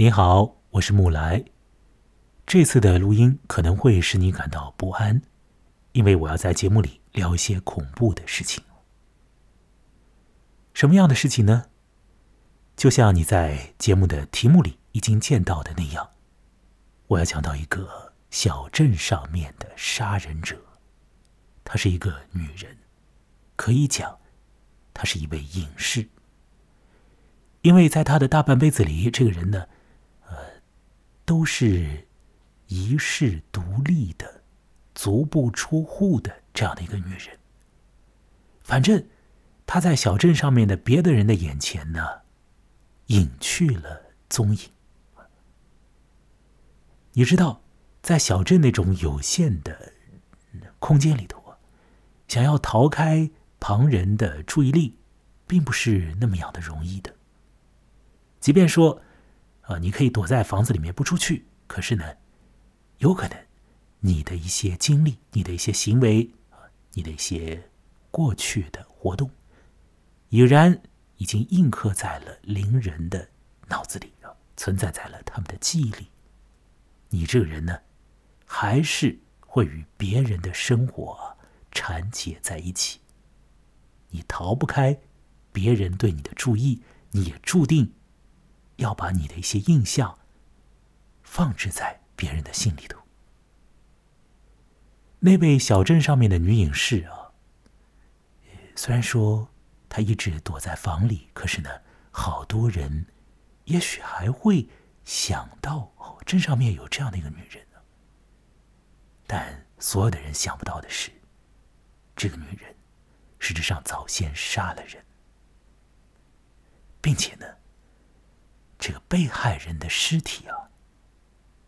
你好，我是木来。这次的录音可能会使你感到不安，因为我要在节目里聊一些恐怖的事情。什么样的事情呢？就像你在节目的题目里已经见到的那样，我要讲到一个小镇上面的杀人者。她是一个女人，可以讲，她是一位隐士。因为在她的大半辈子里，这个人呢，都是一世独立的、足不出户的这样的一个女人。反正她在小镇上面的别的人的眼前呢，隐去了踪影。你知道，在小镇那种有限的空间里头啊，想要逃开旁人的注意力，并不是那么样的容易的。即便说，啊，你可以躲在房子里面不出去，可是呢，有可能你的一些经历、你的一些行为、你的一些过去的活动，已然已经印刻在了邻人的脑子里啊，存在在了他们的记忆里。你这个人呢，还是会与别人的生活缠结在一起。你逃不开别人对你的注意，你也注定。要把你的一些印象放置在别人的心里头。那位小镇上面的女隐士啊，虽然说她一直躲在房里，可是呢，好多人也许还会想到哦，镇上面有这样的一个女人。但所有的人想不到的是，这个女人实质上早先杀了人，并且呢。这个被害人的尸体啊，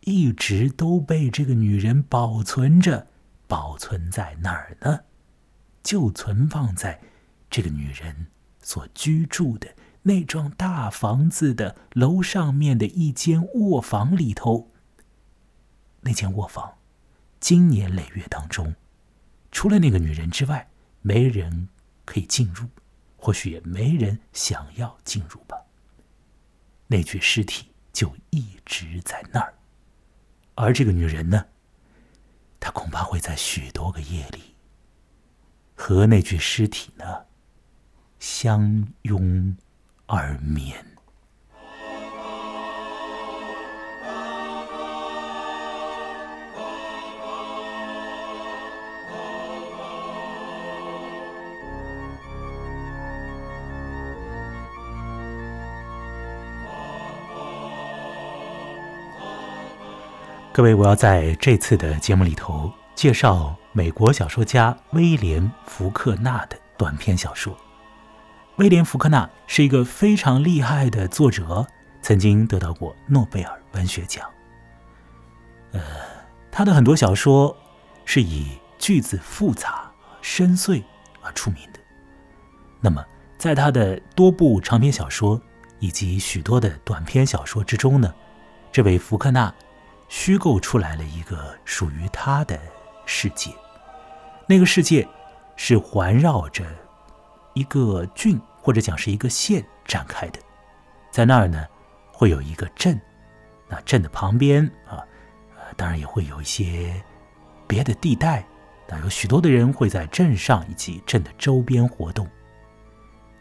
一直都被这个女人保存着，保存在哪儿呢？就存放在这个女人所居住的那幢大房子的楼上面的一间卧房里头。那间卧房，经年累月当中，除了那个女人之外，没人可以进入，或许也没人想要进入吧。那具尸体就一直在那儿，而这个女人呢，她恐怕会在许多个夜里和那具尸体呢相拥而眠。各位，我要在这次的节目里头介绍美国小说家威廉·福克纳的短篇小说。威廉·福克纳是一个非常厉害的作者，曾经得到过诺贝尔文学奖。呃，他的很多小说是以句子复杂、深邃而出名的。那么，在他的多部长篇小说以及许多的短篇小说之中呢，这位福克纳。虚构出来了一个属于他的世界，那个世界是环绕着一个郡或者讲是一个县展开的，在那儿呢会有一个镇，那镇的旁边啊，当然也会有一些别的地带，那有许多的人会在镇上以及镇的周边活动。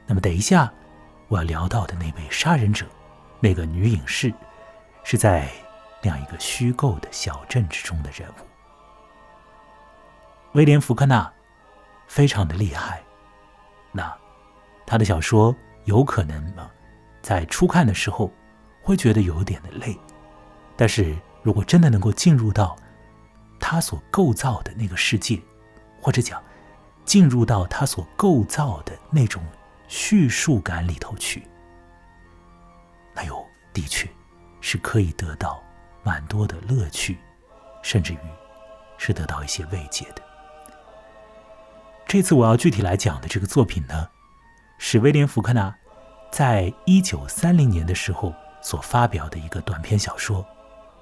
那么等一下我要聊到的那位杀人者，那个女隐士，是在。那样一个虚构的小镇之中的人物，威廉·福克纳非常的厉害。那他的小说有可能，在初看的时候会觉得有点的累，但是如果真的能够进入到他所构造的那个世界，或者讲进入到他所构造的那种叙述感里头去，那又的确是可以得到。蛮多的乐趣，甚至于是得到一些慰藉的。这次我要具体来讲的这个作品呢，是威廉·福克纳在一九三零年的时候所发表的一个短篇小说，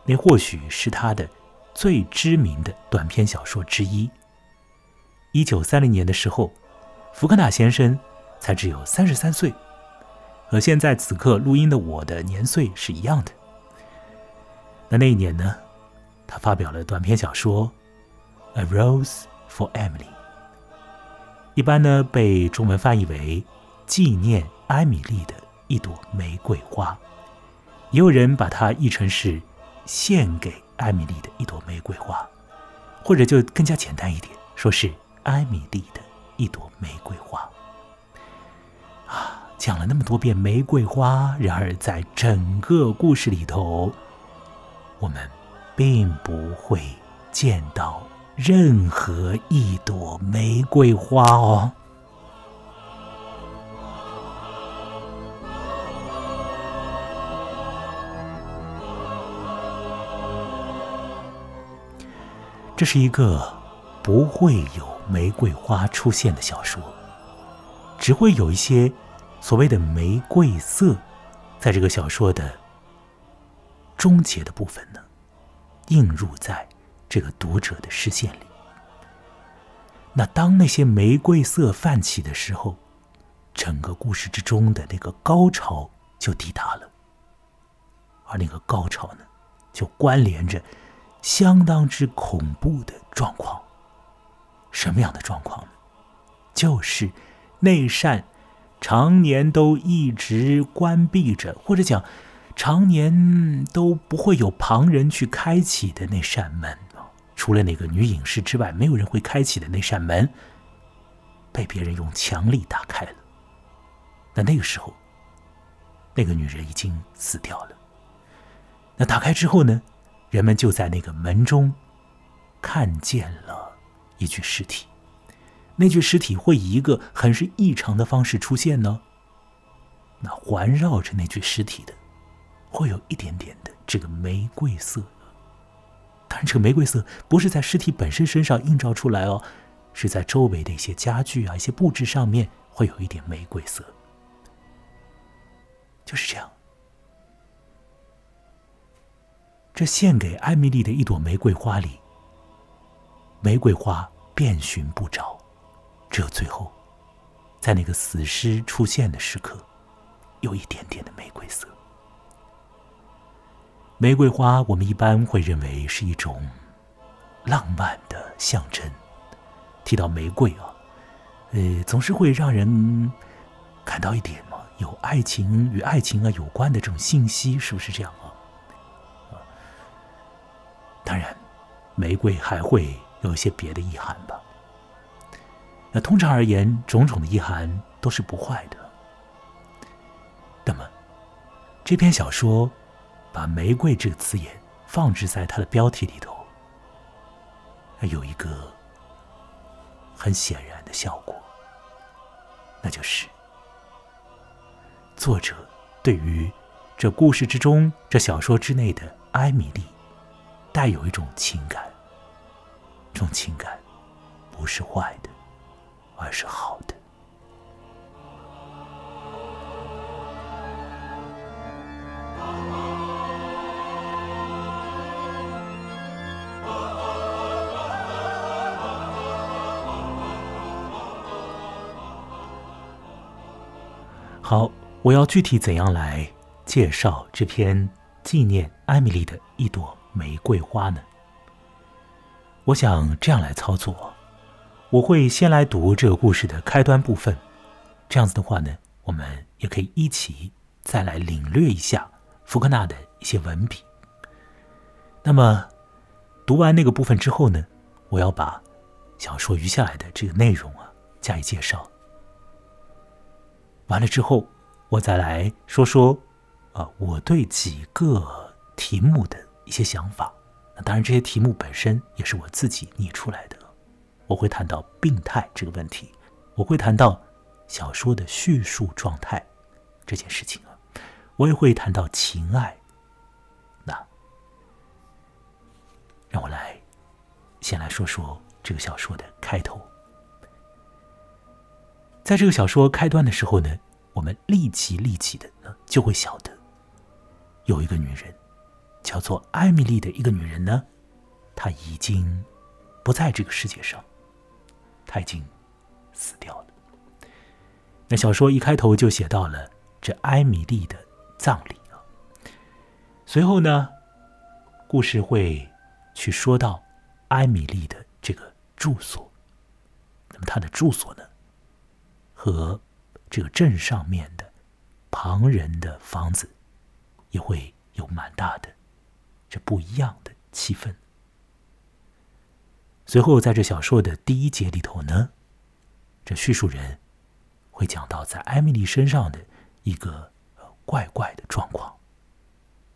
那或许是他的最知名的短篇小说之一。一九三零年的时候，福克纳先生才只有三十三岁，和现在此刻录音的我的年岁是一样的。那那一年呢，他发表了短篇小说《A Rose for Emily》，一般呢被中文翻译为“纪念艾米丽的一朵玫瑰花”，也有人把它译成是“献给艾米丽的一朵玫瑰花”，或者就更加简单一点，说是“艾米丽的一朵玫瑰花”。啊，讲了那么多遍玫瑰花，然而在整个故事里头。我们并不会见到任何一朵玫瑰花哦。这是一个不会有玫瑰花出现的小说，只会有一些所谓的玫瑰色，在这个小说的。终结的部分呢，映入在这个读者的视线里。那当那些玫瑰色泛起的时候，整个故事之中的那个高潮就抵达了。而那个高潮呢，就关联着相当之恐怖的状况。什么样的状况呢？就是那扇常年都一直关闭着，或者讲。常年都不会有旁人去开启的那扇门除了那个女隐士之外，没有人会开启的那扇门，被别人用强力打开了。那那个时候，那个女人已经死掉了。那打开之后呢，人们就在那个门中看见了一具尸体。那具尸体会以一个很是异常的方式出现呢。那环绕着那具尸体的。会有一点点的这个玫瑰色，当然，这个玫瑰色不是在尸体本身身上映照出来哦，是在周围的一些家具啊、一些布置上面会有一点玫瑰色，就是这样。这献给艾米丽的一朵玫瑰花里，玫瑰花遍寻不着，只有最后，在那个死尸出现的时刻，有一点点的玫瑰色。玫瑰花，我们一般会认为是一种浪漫的象征。提到玫瑰啊，呃，总是会让人感到一点嘛，有爱情与爱情啊有关的这种信息，是不是这样啊？当然，玫瑰还会有一些别的意涵吧。那通常而言，种种的意涵都是不坏的。那么，这篇小说。把“玫瑰”这个字眼放置在它的标题里头，有一个很显然的效果，那就是作者对于这故事之中、这小说之内的艾米丽，带有一种情感。这种情感不是坏的，而是好的。好，我要具体怎样来介绍这篇纪念艾米丽的一朵玫瑰花呢？我想这样来操作，我会先来读这个故事的开端部分，这样子的话呢，我们也可以一起再来领略一下福克纳的一些文笔。那么读完那个部分之后呢，我要把小说余下来的这个内容啊加以介绍。完了之后，我再来说说，啊，我对几个题目的一些想法。那当然，这些题目本身也是我自己拟出来的。我会谈到病态这个问题，我会谈到小说的叙述状态这件事情啊，我也会谈到情爱。那让我来先来说说这个小说的开头。在这个小说开端的时候呢，我们立即立即的呢就会晓得，有一个女人，叫做艾米丽的一个女人呢，她已经不在这个世界上，她已经死掉了。那小说一开头就写到了这艾米丽的葬礼啊。随后呢，故事会去说到艾米丽的这个住所。那么她的住所呢，和这个镇上面的旁人的房子也会有蛮大的这不一样的气氛。随后，在这小说的第一节里头呢，这叙述人会讲到在艾米丽身上的一个怪怪的状况。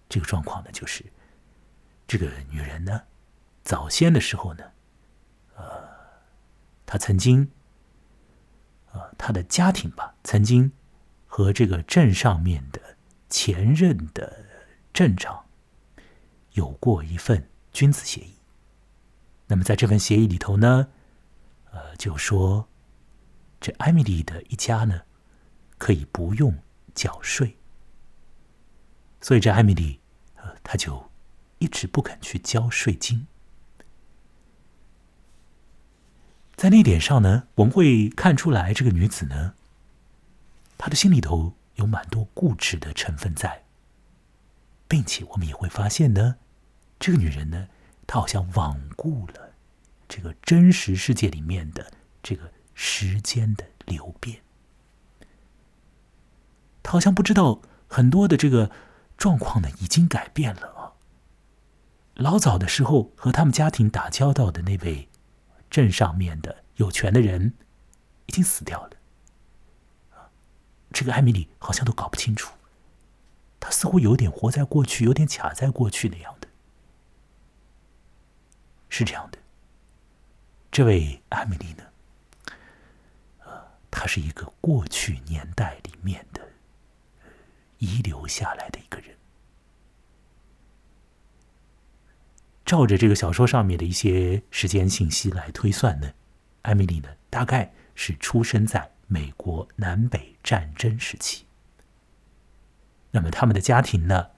这个状况呢，就是这个女人呢，早先的时候呢，呃，她曾经，呃，他的家庭吧，曾经和这个镇上面的前任的镇长有过一份君子协议。那么，在这份协议里头呢，呃，就说这艾米丽的一家呢，可以不用缴税，所以这艾米丽，呃，她就一直不肯去交税金。在那点上呢，我们会看出来，这个女子呢，她的心里头有蛮多固执的成分在，并且我们也会发现呢，这个女人呢。她好像罔顾了这个真实世界里面的这个时间的流变，他好像不知道很多的这个状况呢已经改变了啊。老早的时候和他们家庭打交道的那位镇上面的有权的人已经死掉了，这个艾米丽好像都搞不清楚，她似乎有点活在过去，有点卡在过去那样的。是这样的，这位艾米丽呢，呃，她是一个过去年代里面的遗留下来的一个人。照着这个小说上面的一些时间信息来推算呢，艾米丽呢，大概是出生在美国南北战争时期。那么他们的家庭呢，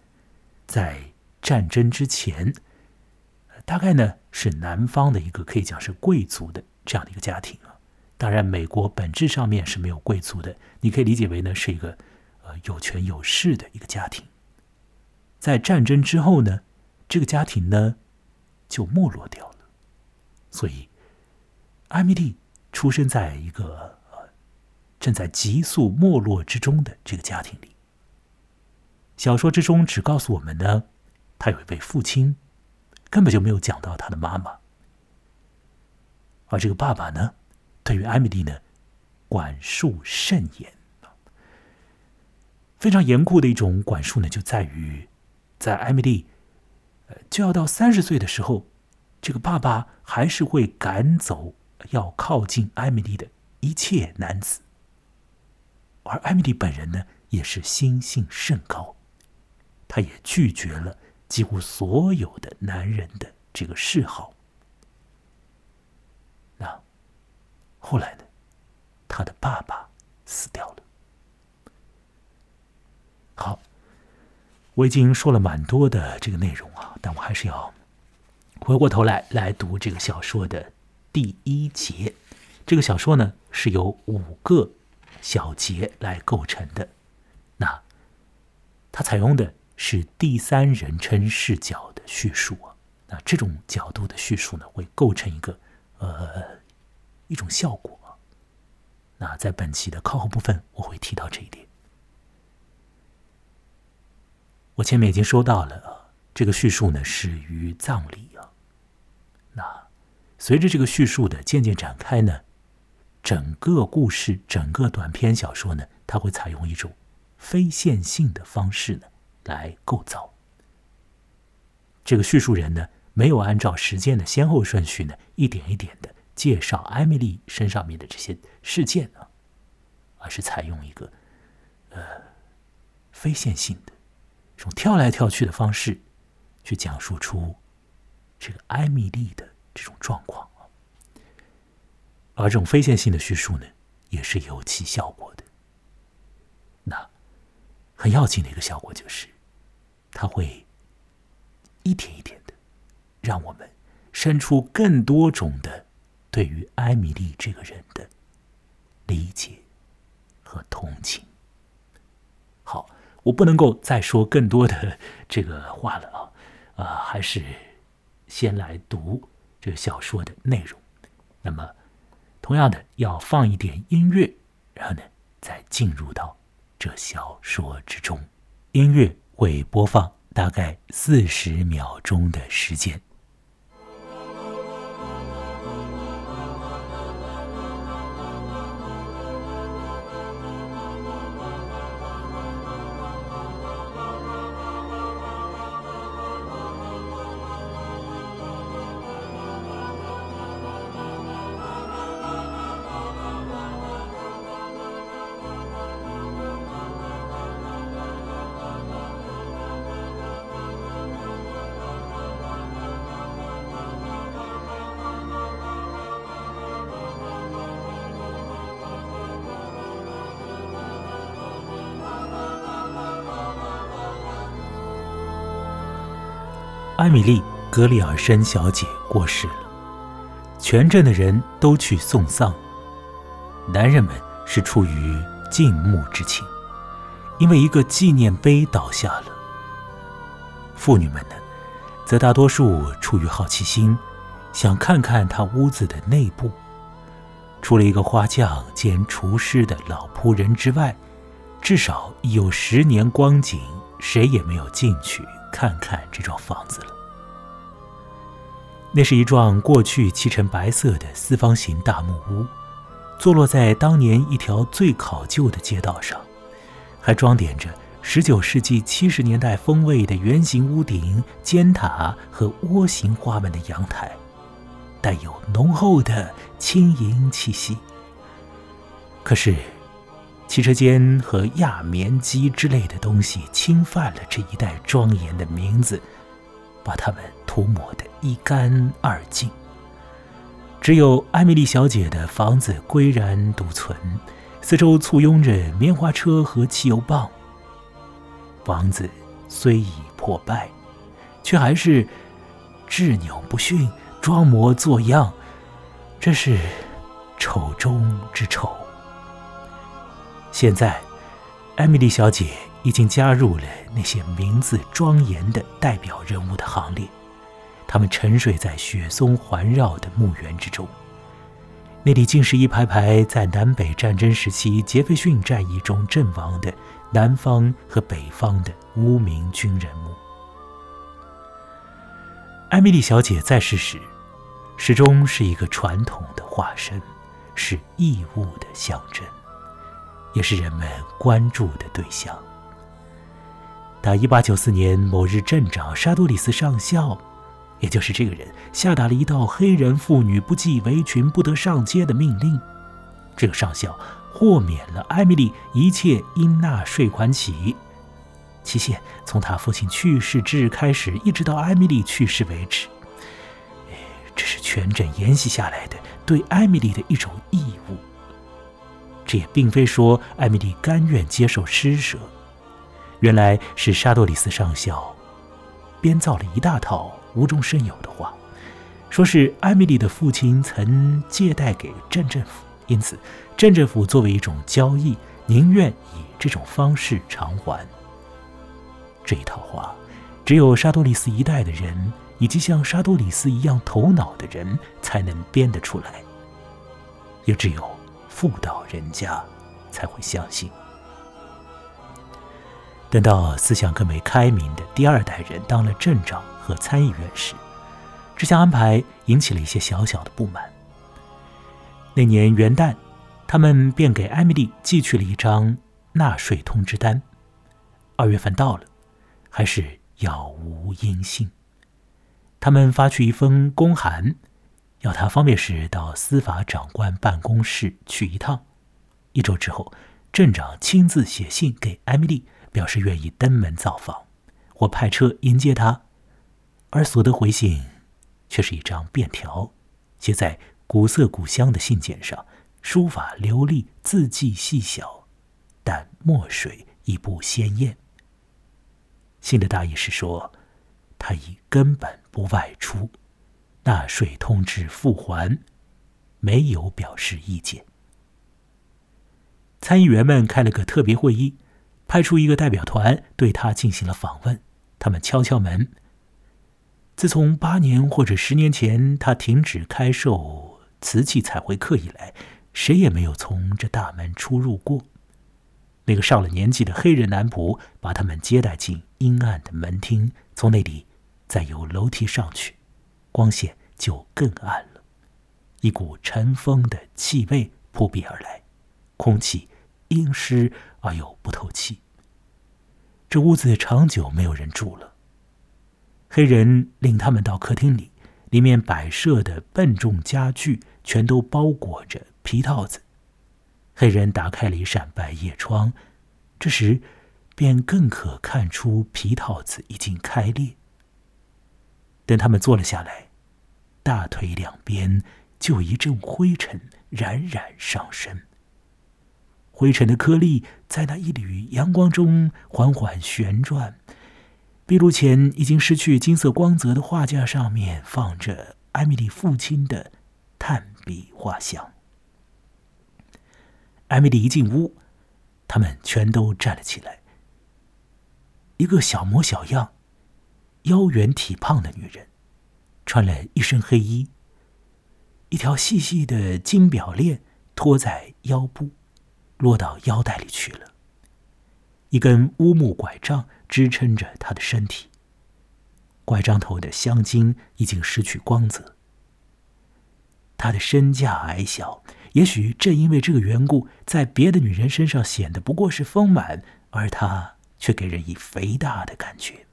在战争之前。大概呢是南方的一个可以讲是贵族的这样的一个家庭啊。当然，美国本质上面是没有贵族的，你可以理解为呢是一个呃有权有势的一个家庭。在战争之后呢，这个家庭呢就没落掉了。所以，艾米丽出生在一个正在急速没落之中的这个家庭里。小说之中只告诉我们呢，他有一位父亲。根本就没有讲到他的妈妈，而这个爸爸呢，对于艾米丽呢，管束甚严非常严酷的一种管束呢，就在于在艾米丽就要到三十岁的时候，这个爸爸还是会赶走要靠近艾米丽的一切男子，而艾米丽本人呢，也是心性甚高，她也拒绝了。几乎所有的男人的这个嗜好，那后来呢？他的爸爸死掉了。好，我已经说了蛮多的这个内容啊，但我还是要回过头来来读这个小说的第一节。这个小说呢是由五个小节来构成的，那它采用的。是第三人称视角的叙述啊，那这种角度的叙述呢，会构成一个呃一种效果。那在本期的靠后部分，我会提到这一点。我前面已经说到了，这个叙述呢始于葬礼啊。那随着这个叙述的渐渐展开呢，整个故事、整个短篇小说呢，它会采用一种非线性的方式呢。来构造这个叙述人呢，没有按照时间的先后顺序呢，一点一点的介绍艾米丽身上面的这些事件啊，而是采用一个呃非线性的种跳来跳去的方式，去讲述出这个艾米丽的这种状况。而这种非线性的叙述呢，也是有其效果的。那很要紧的一个效果就是。他会一点一点的让我们生出更多种的对于艾米丽这个人的理解和同情。好，我不能够再说更多的 这个话了啊，啊，还是先来读这小说的内容。那么，同样的要放一点音乐，然后呢，再进入到这小说之中。音乐会播放大概四十秒钟的时间。艾米丽·格里尔森小姐过世了，全镇的人都去送丧。男人们是出于敬慕之情，因为一个纪念碑倒下了。妇女们呢，则大多数出于好奇心，想看看她屋子的内部。除了一个花匠兼厨师的老仆人之外，至少有十年光景，谁也没有进去。看看这幢房子了。那是一幢过去漆成白色的四方形大木屋，坐落在当年一条最考究的街道上，还装点着19世纪70年代风味的圆形屋顶、尖塔和涡形花纹的阳台，带有浓厚的轻盈气息。可是。汽车间和亚棉机之类的东西侵犯了这一带庄严的名字，把它们涂抹得一干二净。只有艾米丽小姐的房子岿然独存，四周簇拥着棉花车和汽油棒。房子虽已破败，却还是执拗不驯，装模作样，这是丑中之丑。现在，艾米丽小姐已经加入了那些名字庄严的代表人物的行列。他们沉睡在雪松环绕的墓园之中，那里竟是一排排在南北战争时期杰斐逊战役中阵亡的南方和北方的无名军人墓。艾米丽小姐在世时，始终是一个传统的化身，是义务的象征。也是人们关注的对象。打1894年某日，镇长沙多里斯上校，也就是这个人，下达了一道黑人妇女不系围裙不得上街的命令。这个上校豁免了艾米丽一切应纳税款起，期限从他父亲去世之日开始，一直到艾米丽去世为止。这是全镇沿袭下来的对艾米丽的一种义务。这也并非说艾米丽甘愿接受施舍，原来是沙多里斯上校编造了一大套无中生有的话，说是艾米丽的父亲曾借贷给镇政府，因此镇政府作为一种交易，宁愿以这种方式偿还。这一套话，只有沙多里斯一代的人以及像沙多里斯一样头脑的人才能编得出来，也只有。妇道人家才会相信。等到思想更为开明的第二代人当了镇长和参议员时，这项安排引起了一些小小的不满。那年元旦，他们便给艾米丽寄去了一张纳税通知单。二月份到了，还是杳无音信。他们发去一封公函。要他方便时到司法长官办公室去一趟。一周之后，镇长亲自写信给艾米丽，表示愿意登门造访，或派车迎接她。而所得回信，却是一张便条，写在古色古香的信笺上，书法流利，字迹细小，但墨水亦不鲜艳。信的大意是说，他已根本不外出。纳税通知复还，没有表示意见。参议员们开了个特别会议，派出一个代表团对他进行了访问。他们敲敲门，自从八年或者十年前他停止开售瓷器彩绘课以来，谁也没有从这大门出入过。那个上了年纪的黑人男仆把他们接待进阴暗的门厅，从那里再由楼梯上去，光线就更暗了。一股尘封的气味扑鼻而来，空气阴湿而又不透气。这屋子长久没有人住了。黑人领他们到客厅里，里面摆设的笨重家具全都包裹着皮套子。黑人打开了一扇百叶窗，这时便更可看出皮套子已经开裂。等他们坐了下来，大腿两边就一阵灰尘冉冉上升。灰尘的颗粒在那一缕阳光中缓缓旋转。壁炉前已经失去金色光泽的画架上面放着艾米丽父亲的炭笔画像。艾米丽一进屋，他们全都站了起来。一个小模小样、腰圆体胖的女人，穿了一身黑衣，一条细细的金表链拖在腰部。落到腰带里去了。一根乌木拐杖支撑着他的身体，拐杖头的镶金已经失去光泽。他的身价矮小，也许正因为这个缘故，在别的女人身上显得不过是丰满，而他却给人以肥大的感觉。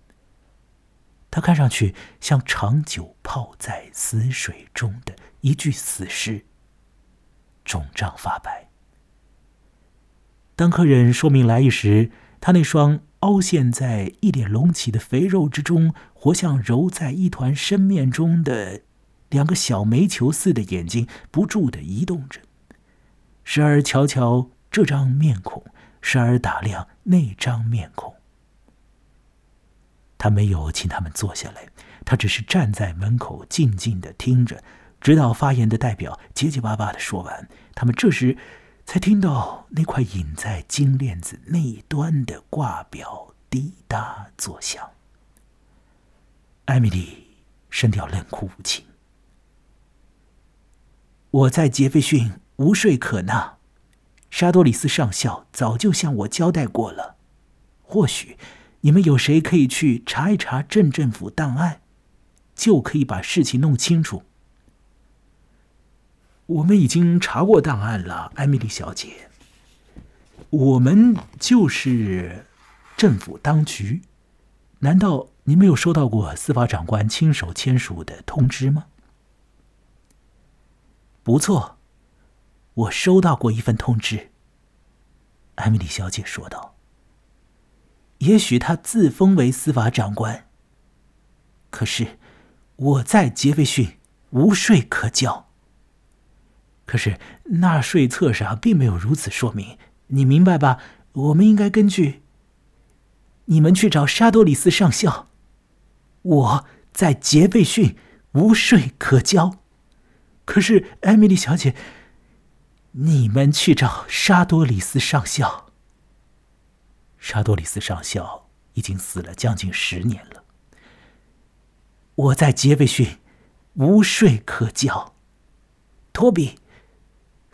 他看上去像长久泡在死水中的一具死尸，肿胀发白。当客人说明来意时，他那双凹陷在一脸隆起的肥肉之中，活像揉在一团生面中的两个小煤球似的眼睛，不住的移动着，时而瞧瞧这张面孔，时而打量那张面孔。他没有请他们坐下来，他只是站在门口静静的听着，直到发言的代表结结巴巴的说完，他们这时。才听到那块隐在金链子那一端的挂表滴答作响。艾米丽声调冷酷无情：“我在杰斐逊无税可纳，沙多里斯上校早就向我交代过了。或许你们有谁可以去查一查镇政府档案，就可以把事情弄清楚。”我们已经查过档案了，艾米丽小姐。我们就是政府当局，难道您没有收到过司法长官亲手签署的通知吗？不错，我收到过一份通知。艾米丽小姐说道：“也许他自封为司法长官，可是我在杰斐逊无税可交。”可是纳税册上并没有如此说明，你明白吧？我们应该根据你们去找沙多里斯上校。我在杰贝逊无税可交，可是艾米丽小姐，你们去找沙多里斯上校。沙多里斯上校已经死了将近十年了。我在杰贝逊无税可交，托比。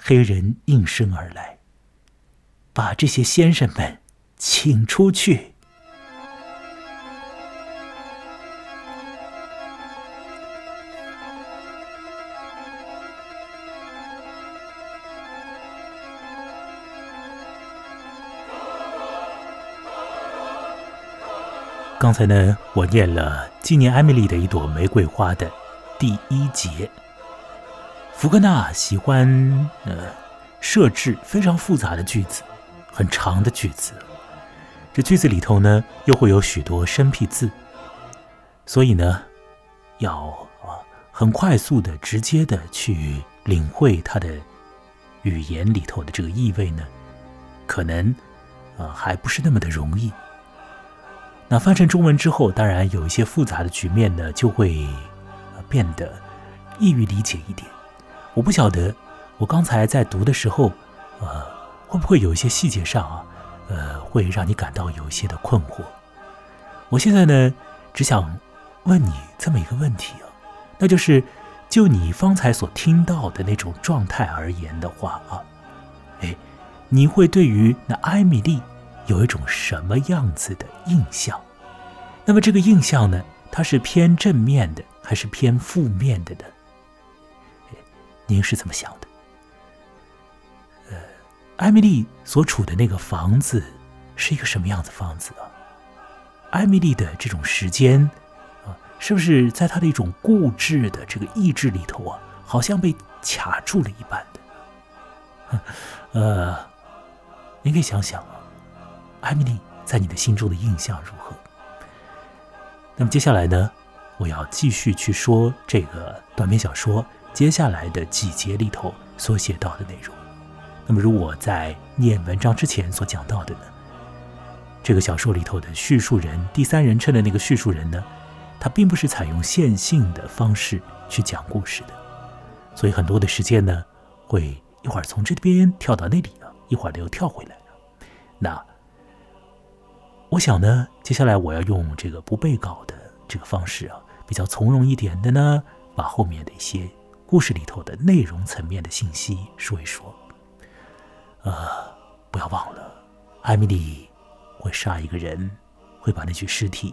黑人应声而来，把这些先生们请出去。刚才呢，我念了纪念艾米丽的一朵玫瑰花的第一节。福克纳喜欢呃设置非常复杂的句子，很长的句子。这句子里头呢，又会有许多生僻字，所以呢，要啊很快速的、直接的去领会它的语言里头的这个意味呢，可能啊还不是那么的容易。那翻成中文之后，当然有一些复杂的局面呢，就会变得易于理解一点。我不晓得，我刚才在读的时候，呃，会不会有一些细节上啊，呃，会让你感到有一些的困惑。我现在呢，只想问你这么一个问题啊，那就是就你方才所听到的那种状态而言的话啊，哎，你会对于那艾米丽有一种什么样子的印象？那么这个印象呢，它是偏正面的还是偏负面的呢？您是怎么想的？呃，艾米丽所处的那个房子是一个什么样子房子啊？艾米丽的这种时间啊，是不是在她的一种固执的这个意志里头啊，好像被卡住了一般的？呃，您可以想想啊，艾米丽在你的心中的印象如何？那么接下来呢，我要继续去说这个短篇小说。接下来的几节里头所写到的内容，那么如我在念文章之前所讲到的呢，这个小说里头的叙述人，第三人称的那个叙述人呢，他并不是采用线性的方式去讲故事的，所以很多的时间呢，会一会儿从这边跳到那里啊，一会儿又跳回来了那我想呢，接下来我要用这个不背稿的这个方式啊，比较从容一点的呢，把后面的一些。故事里头的内容层面的信息说一说。呃，不要忘了，艾米丽会杀一个人，会把那具尸体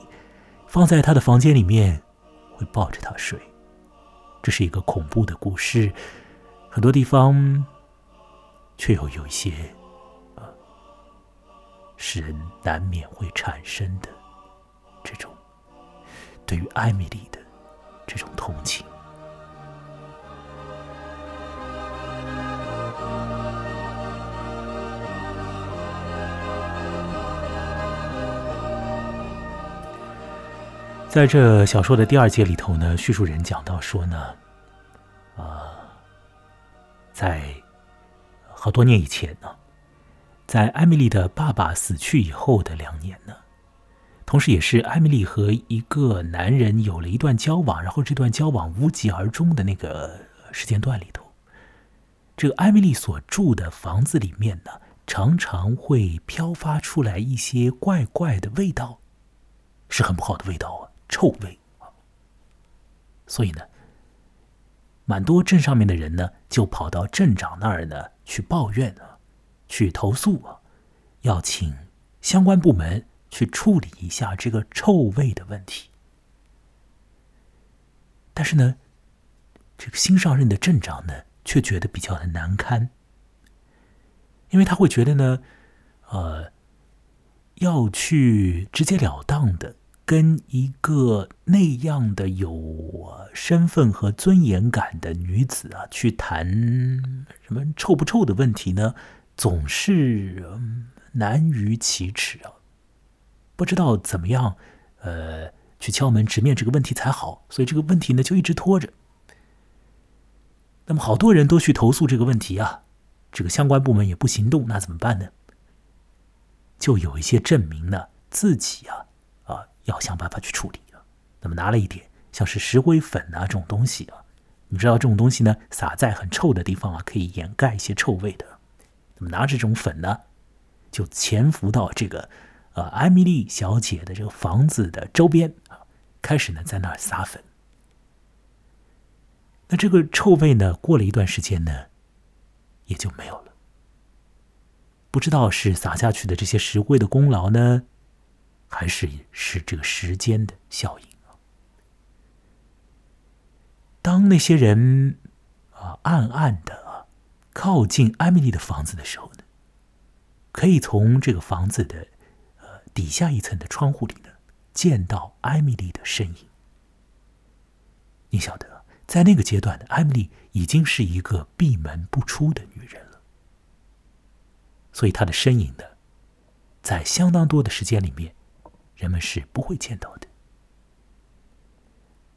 放在他的房间里面，会抱着他睡。这是一个恐怖的故事，很多地方却又有一些呃，使人难免会产生的这种对于艾米丽的这种同情。在这小说的第二节里头呢，叙述人讲到说呢，啊，在好多年以前呢，在艾米丽的爸爸死去以后的两年呢，同时也是艾米丽和一个男人有了一段交往，然后这段交往无疾而终的那个时间段里头，这个艾米丽所住的房子里面呢，常常会飘发出来一些怪怪的味道，是很不好的味道啊。臭味！所以呢，蛮多镇上面的人呢，就跑到镇长那儿呢去抱怨啊，去投诉啊，要请相关部门去处理一下这个臭味的问题。但是呢，这个新上任的镇长呢，却觉得比较的难堪，因为他会觉得呢，呃，要去直截了当的。跟一个那样的有身份和尊严感的女子啊，去谈什么臭不臭的问题呢？总是难于启齿啊，不知道怎么样，呃，去敲门直面这个问题才好。所以这个问题呢，就一直拖着。那么好多人都去投诉这个问题啊，这个相关部门也不行动，那怎么办呢？就有一些证明呢，自己啊。要想办法去处理啊。那么拿了一点像是石灰粉啊这种东西啊，你知道这种东西呢，撒在很臭的地方啊，可以掩盖一些臭味的。那么拿着这种粉呢，就潜伏到这个呃艾米丽小姐的这个房子的周边啊，开始呢在那儿撒粉。那这个臭味呢，过了一段时间呢，也就没有了。不知道是撒下去的这些石灰的功劳呢？还是是这个时间的效应啊。当那些人啊暗暗的啊靠近艾米丽的房子的时候呢，可以从这个房子的呃底下一层的窗户里呢见到艾米丽的身影。你晓得，在那个阶段的艾米丽已经是一个闭门不出的女人了，所以她的身影呢，在相当多的时间里面。人们是不会见到的。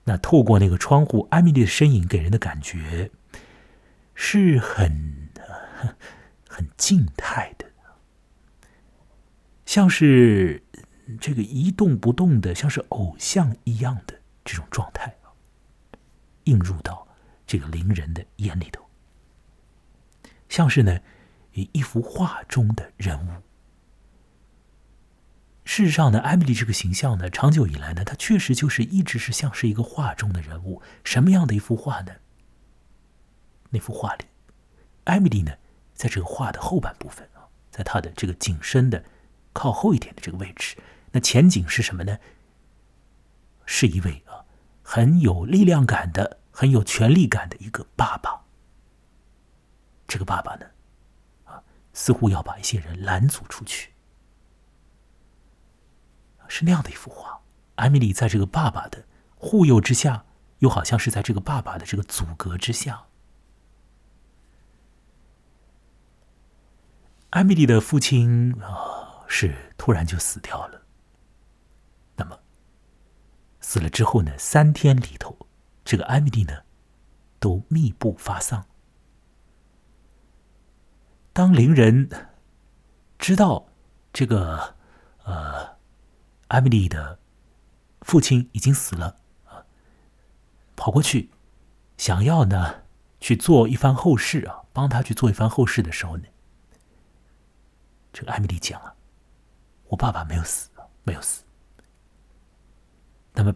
那透过那个窗户，艾米丽的身影给人的感觉是很 很静态的，像是这个一动不动的，像是偶像一样的这种状态，映入到这个邻人的眼里头，像是呢一幅画中的人物。事实上呢，艾米丽这个形象呢，长久以来呢，她确实就是一直是像是一个画中的人物。什么样的一幅画呢？那幅画里，艾米丽呢，在这个画的后半部分啊，在她的这个景深的靠后一点的这个位置，那前景是什么呢？是一位啊很有力量感的、很有权力感的一个爸爸。这个爸爸呢，啊，似乎要把一些人拦阻出去。是那样的一幅画，艾米丽在这个爸爸的护佑之下，又好像是在这个爸爸的这个阻隔之下。艾米丽的父亲啊，是突然就死掉了。那么，死了之后呢？三天里头，这个艾米丽呢，都密不发丧。当邻人知道这个呃。艾米丽的父亲已经死了啊，跑过去想要呢去做一番后事啊，帮他去做一番后事的时候呢，这个艾米丽讲啊，我爸爸没有死，没有死。那么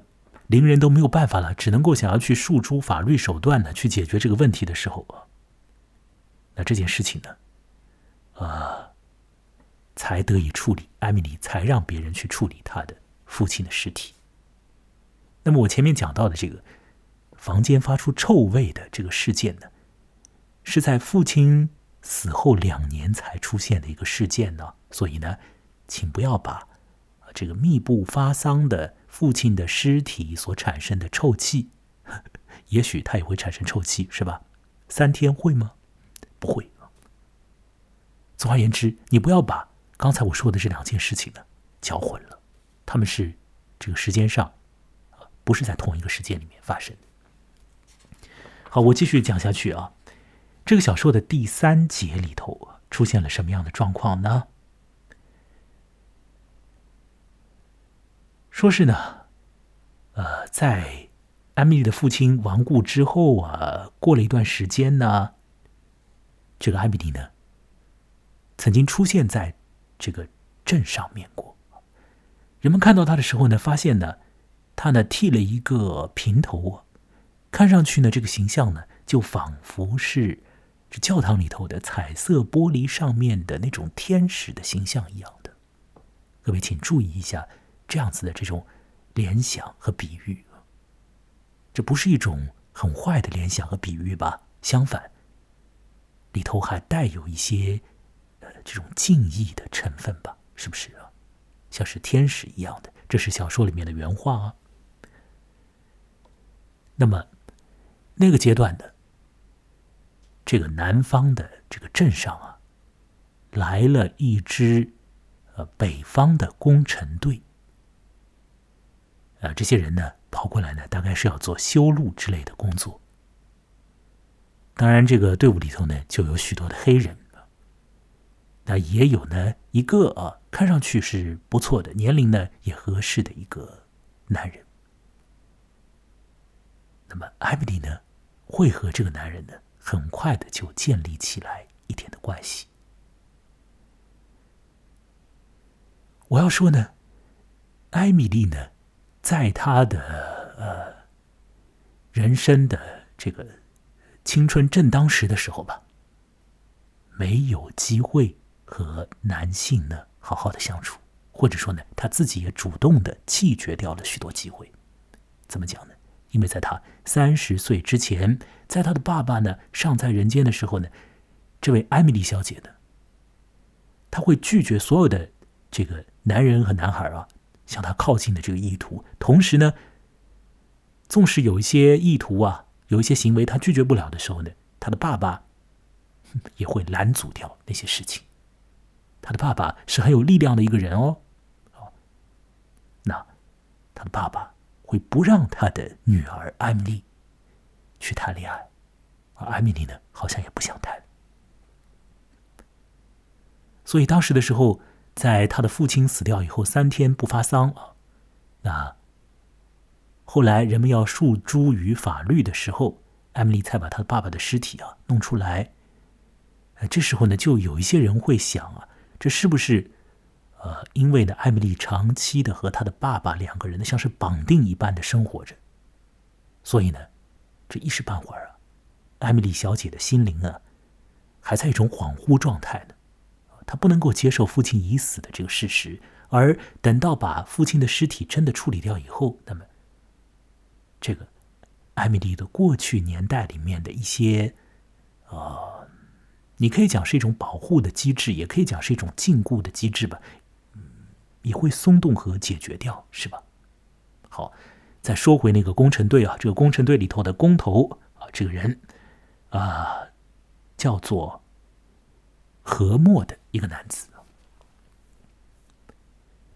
邻人都没有办法了，只能够想要去诉诸法律手段呢去解决这个问题的时候啊，那这件事情呢，啊。才得以处理，艾米丽才让别人去处理她的父亲的尸体。那么我前面讲到的这个房间发出臭味的这个事件呢，是在父亲死后两年才出现的一个事件呢。所以呢，请不要把这个密布发丧的父亲的尸体所产生的臭气，也许他也会产生臭气，是吧？三天会吗？不会总而言之，你不要把。刚才我说的这两件事情呢，搅混了，他们是这个时间上，不是在同一个时间里面发生的。好，我继续讲下去啊。这个小说的第三节里头出现了什么样的状况呢？说是呢，呃，在艾米丽的父亲亡故之后啊，过了一段时间呢，这个艾米丽呢，曾经出现在。这个镇上面过，人们看到他的时候呢，发现呢，他呢剃了一个平头啊，看上去呢，这个形象呢，就仿佛是这教堂里头的彩色玻璃上面的那种天使的形象一样的。各位请注意一下这样子的这种联想和比喻，这不是一种很坏的联想和比喻吧？相反，里头还带有一些。这种敬意的成分吧，是不是啊？像是天使一样的，这是小说里面的原话啊。那么，那个阶段的这个南方的这个镇上啊，来了一支呃北方的工程队。啊，这些人呢跑过来呢，大概是要做修路之类的工作。当然，这个队伍里头呢，就有许多的黑人。那也有呢，一个啊，看上去是不错的，年龄呢也合适的一个男人。那么艾米丽呢，会和这个男人呢，很快的就建立起来一点的关系。我要说呢，艾米丽呢，在她的呃人生的这个青春正当时的时候吧，没有机会。和男性呢好好的相处，或者说呢，他自己也主动的弃绝掉了许多机会。怎么讲呢？因为在他三十岁之前，在他的爸爸呢尚在人间的时候呢，这位艾米丽小姐呢，她会拒绝所有的这个男人和男孩啊向她靠近的这个意图。同时呢，纵使有一些意图啊，有一些行为他拒绝不了的时候呢，他的爸爸也会拦阻掉那些事情。他的爸爸是很有力量的一个人哦，那他的爸爸会不让他的女儿艾米丽去谈恋爱，而艾米丽呢，好像也不想谈。所以当时的时候，在他的父亲死掉以后三天不发丧啊，那后来人们要诉诸于法律的时候，艾米丽才把他的爸爸的尸体啊弄出来。这时候呢，就有一些人会想啊。这是不是，呃，因为呢，艾米丽长期的和她的爸爸两个人呢，像是绑定一般的生活着，所以呢，这一时半会儿啊，艾米丽小姐的心灵啊，还在一种恍惚状态呢，她不能够接受父亲已死的这个事实，而等到把父亲的尸体真的处理掉以后，那么，这个艾米丽的过去年代里面的一些，呃，你可以讲是一种保护的机制，也可以讲是一种禁锢的机制吧。也会松动和解决掉，是吧？好，再说回那个工程队啊，这个工程队里头的工头啊，这个人啊，叫做何默的一个男子。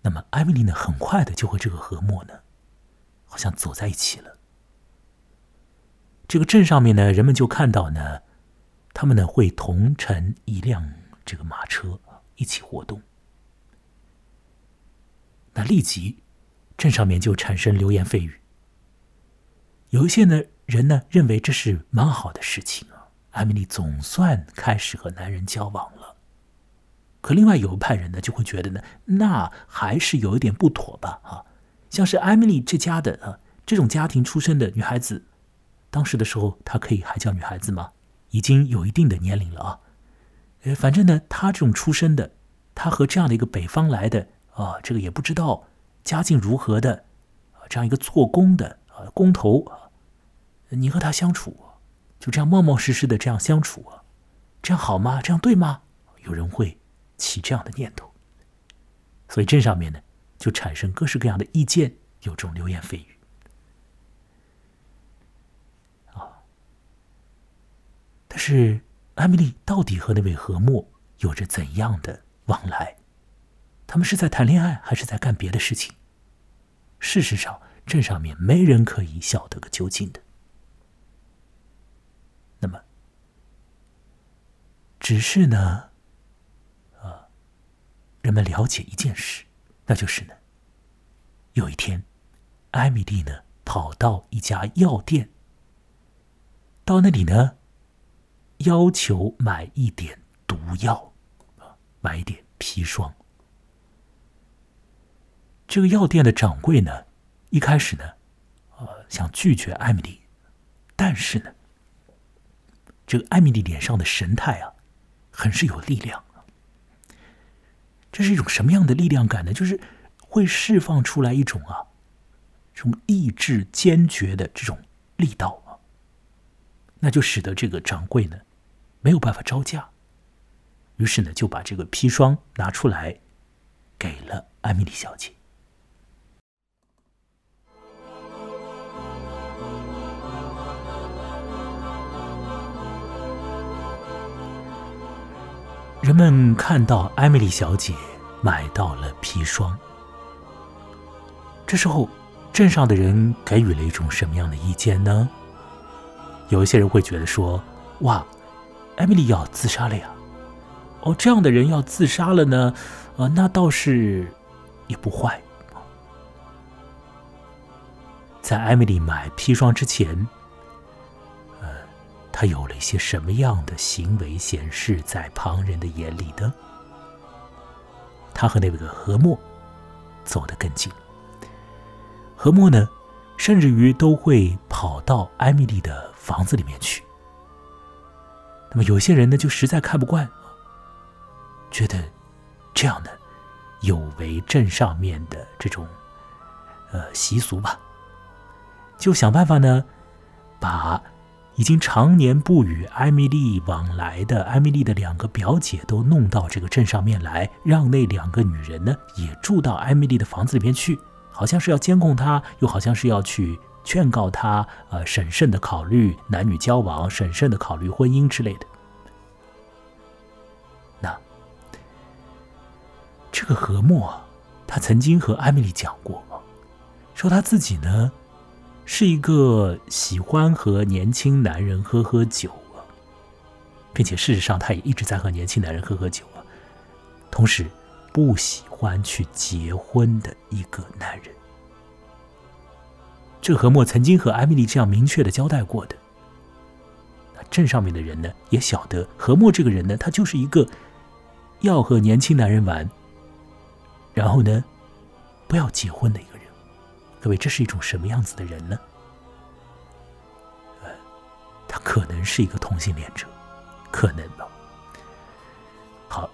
那么艾米丽呢，很快的就和这个何默呢，好像走在一起了。这个镇上面呢，人们就看到呢，他们呢会同乘一辆这个马车一起活动。那立即，镇上面就产生流言蜚语。有一些呢人呢认为这是蛮好的事情啊，艾米丽总算开始和男人交往了。可另外有一派人呢就会觉得呢，那还是有一点不妥吧啊，像是艾米丽这家的啊这种家庭出身的女孩子，当时的时候她可以还叫女孩子吗？已经有一定的年龄了啊。呃，反正呢他这种出身的，他和这样的一个北方来的。啊，这个也不知道家境如何的，啊，这样一个做工的啊工头啊，你和他相处，就这样冒冒失失的这样相处啊，这样好吗？这样对吗？有人会起这样的念头，所以这上面呢就产生各式各样的意见，有这种流言蜚语。啊，但是艾米丽到底和那位何默有着怎样的往来？他们是在谈恋爱，还是在干别的事情？事实上，镇上面没人可以晓得个究竟的。那么，只是呢，啊，人们了解一件事，那就是呢，有一天，艾米丽呢跑到一家药店，到那里呢，要求买一点毒药，买一点砒霜。这个药店的掌柜呢，一开始呢，呃，想拒绝艾米丽，但是呢，这个艾米丽脸上的神态啊，很是有力量。这是一种什么样的力量感呢？就是会释放出来一种啊，这种意志坚决的这种力道啊，那就使得这个掌柜呢，没有办法招架，于是呢，就把这个砒霜拿出来，给了艾米丽小姐。人们看到艾米丽小姐买到了砒霜，这时候镇上的人给予了一种什么样的意见呢？有一些人会觉得说：“哇，艾米丽要自杀了呀！哦，这样的人要自杀了呢？啊，那倒是也不坏。”在艾米丽买砒霜之前。呃他有了一些什么样的行为显示在旁人的眼里呢？他和那个何莫走得更近。何莫呢，甚至于都会跑到艾米丽的房子里面去。那么有些人呢，就实在看不惯，觉得这样的有违镇上面的这种呃习俗吧，就想办法呢，把。已经常年不与艾米丽往来的艾米丽的两个表姐都弄到这个镇上面来，让那两个女人呢也住到艾米丽的房子里面去，好像是要监控她，又好像是要去劝告她，呃，审慎的考虑男女交往，审慎的考虑婚姻之类的。那这个何默，他曾经和艾米丽讲过，说他自己呢。是一个喜欢和年轻男人喝喝酒啊，并且事实上他也一直在和年轻男人喝喝酒啊，同时不喜欢去结婚的一个男人。这何默曾经和艾米丽这样明确的交代过的。那镇上面的人呢，也晓得何默这个人呢，他就是一个要和年轻男人玩，然后呢，不要结婚的一个人。各位，这是一种什么样子的人呢？呃，他可能是一个同性恋者，可能吧。好，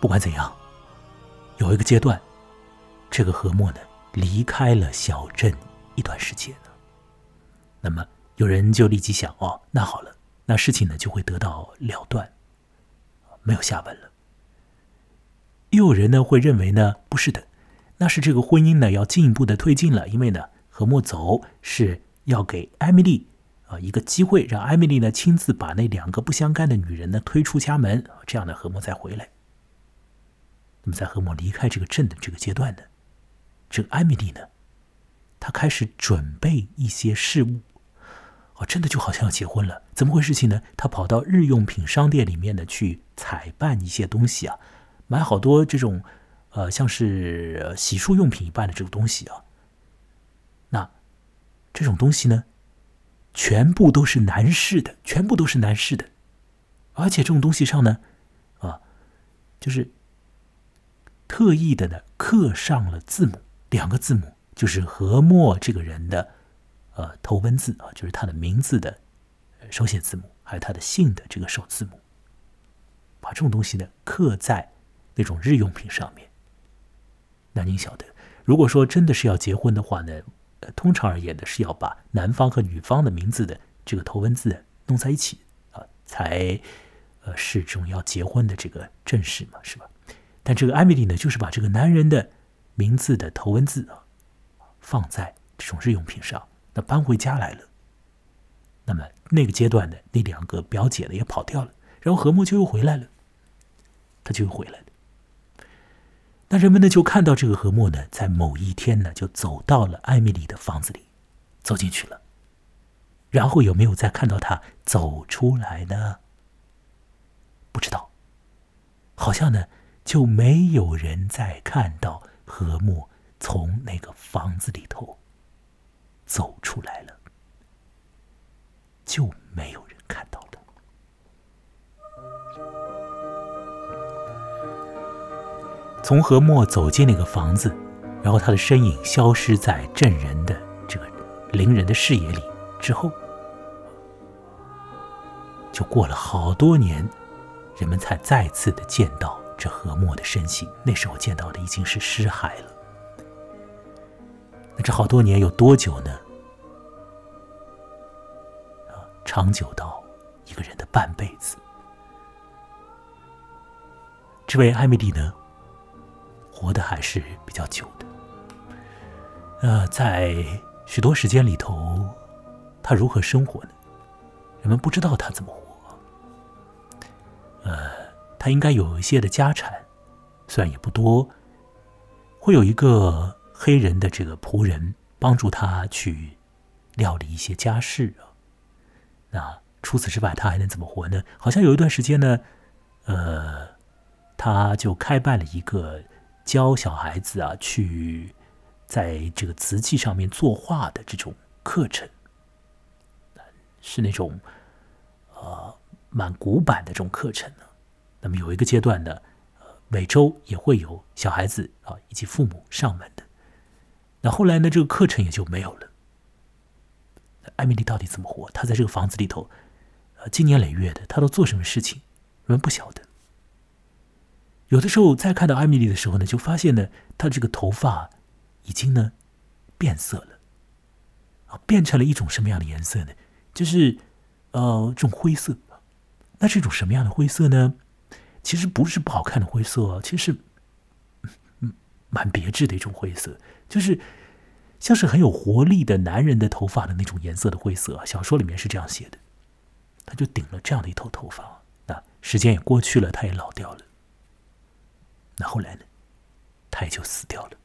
不管怎样，有一个阶段，这个何莫呢离开了小镇一段时间了。那么有人就立即想：哦，那好了，那事情呢就会得到了断，没有下文了。又有人呢会认为呢，不是的。那是这个婚姻呢要进一步的推进了，因为呢，何莫走是要给艾米丽啊一个机会，让艾米丽呢亲自把那两个不相干的女人呢推出家门，这样呢何莫再回来。那么在何莫离开这个镇的这个阶段呢，这个艾米丽呢，她开始准备一些事物，哦，真的就好像要结婚了，怎么回事情呢？她跑到日用品商店里面呢去采办一些东西啊，买好多这种。呃，像是洗漱用品一般的这个东西啊，那这种东西呢，全部都是男士的，全部都是男士的，而且这种东西上呢，啊，就是特意的呢刻上了字母，两个字母，就是何墨这个人的呃头文字啊，就是他的名字的手写字母，还有他的姓的这个首字母，把这种东西呢刻在那种日用品上面。那您晓得，如果说真的是要结婚的话呢，呃，通常而言呢是要把男方和女方的名字的这个头文字弄在一起啊，才呃是这种要结婚的这个正式嘛，是吧？但这个艾米丽呢，就是把这个男人的名字的头文字啊放在这种日用品上，那搬回家来了。那么那个阶段的，那两个表姐呢也跑掉了，然后何木就又回来了，他就又回来了。那人们呢就看到这个何墨呢，在某一天呢就走到了艾米丽的房子里，走进去了。然后有没有再看到他走出来呢？不知道。好像呢就没有人再看到何墨从那个房子里头走出来了，就没有人看到了。从何墨走进那个房子，然后他的身影消失在镇人的这个邻人的视野里之后，就过了好多年，人们才再次的见到这何墨的身形。那时候见到的已经是尸骸了。那这好多年有多久呢？啊，长久到一个人的半辈子。这位艾米丽呢？活的还是比较久的，呃，在许多时间里头，他如何生活呢？人们不知道他怎么活。呃，他应该有一些的家产，虽然也不多，会有一个黑人的这个仆人帮助他去料理一些家事啊。那除此之外，他还能怎么活呢？好像有一段时间呢，呃，他就开办了一个。教小孩子啊，去在这个瓷器上面作画的这种课程，是那种呃蛮古板的这种课程呢。那么有一个阶段呢，呃，每周也会有小孩子啊以及父母上门的。那后来呢，这个课程也就没有了。艾米丽到底怎么活？她在这个房子里头，呃，经年累月的，她都做什么事情？人们不晓得。有的时候再看到艾米丽的时候呢，就发现呢，她这个头发已经呢变色了，啊，变成了一种什么样的颜色呢？就是呃，这种灰色。那是一种什么样的灰色呢？其实不是不好看的灰色，其实嗯，蛮别致的一种灰色，就是像是很有活力的男人的头发的那种颜色的灰色。小说里面是这样写的，他就顶了这样的一头头发。那时间也过去了，他也老掉了。那后来呢？他也就死掉了。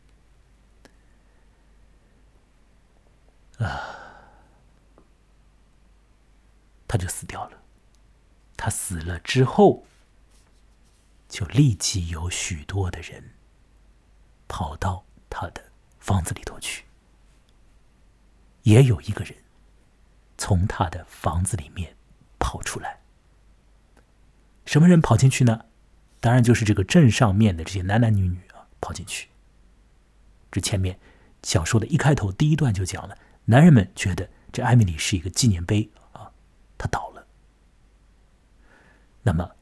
啊，他就死掉了。他死了之后，就立即有许多的人跑到他的房子里头去。也有一个人从他的房子里面跑出来。什么人跑进去呢？当然就是这个镇上面的这些男男女女啊跑进去。这前面小说的一开头第一段就讲了，男人们觉得这艾米丽是一个纪念碑啊，她倒了。那么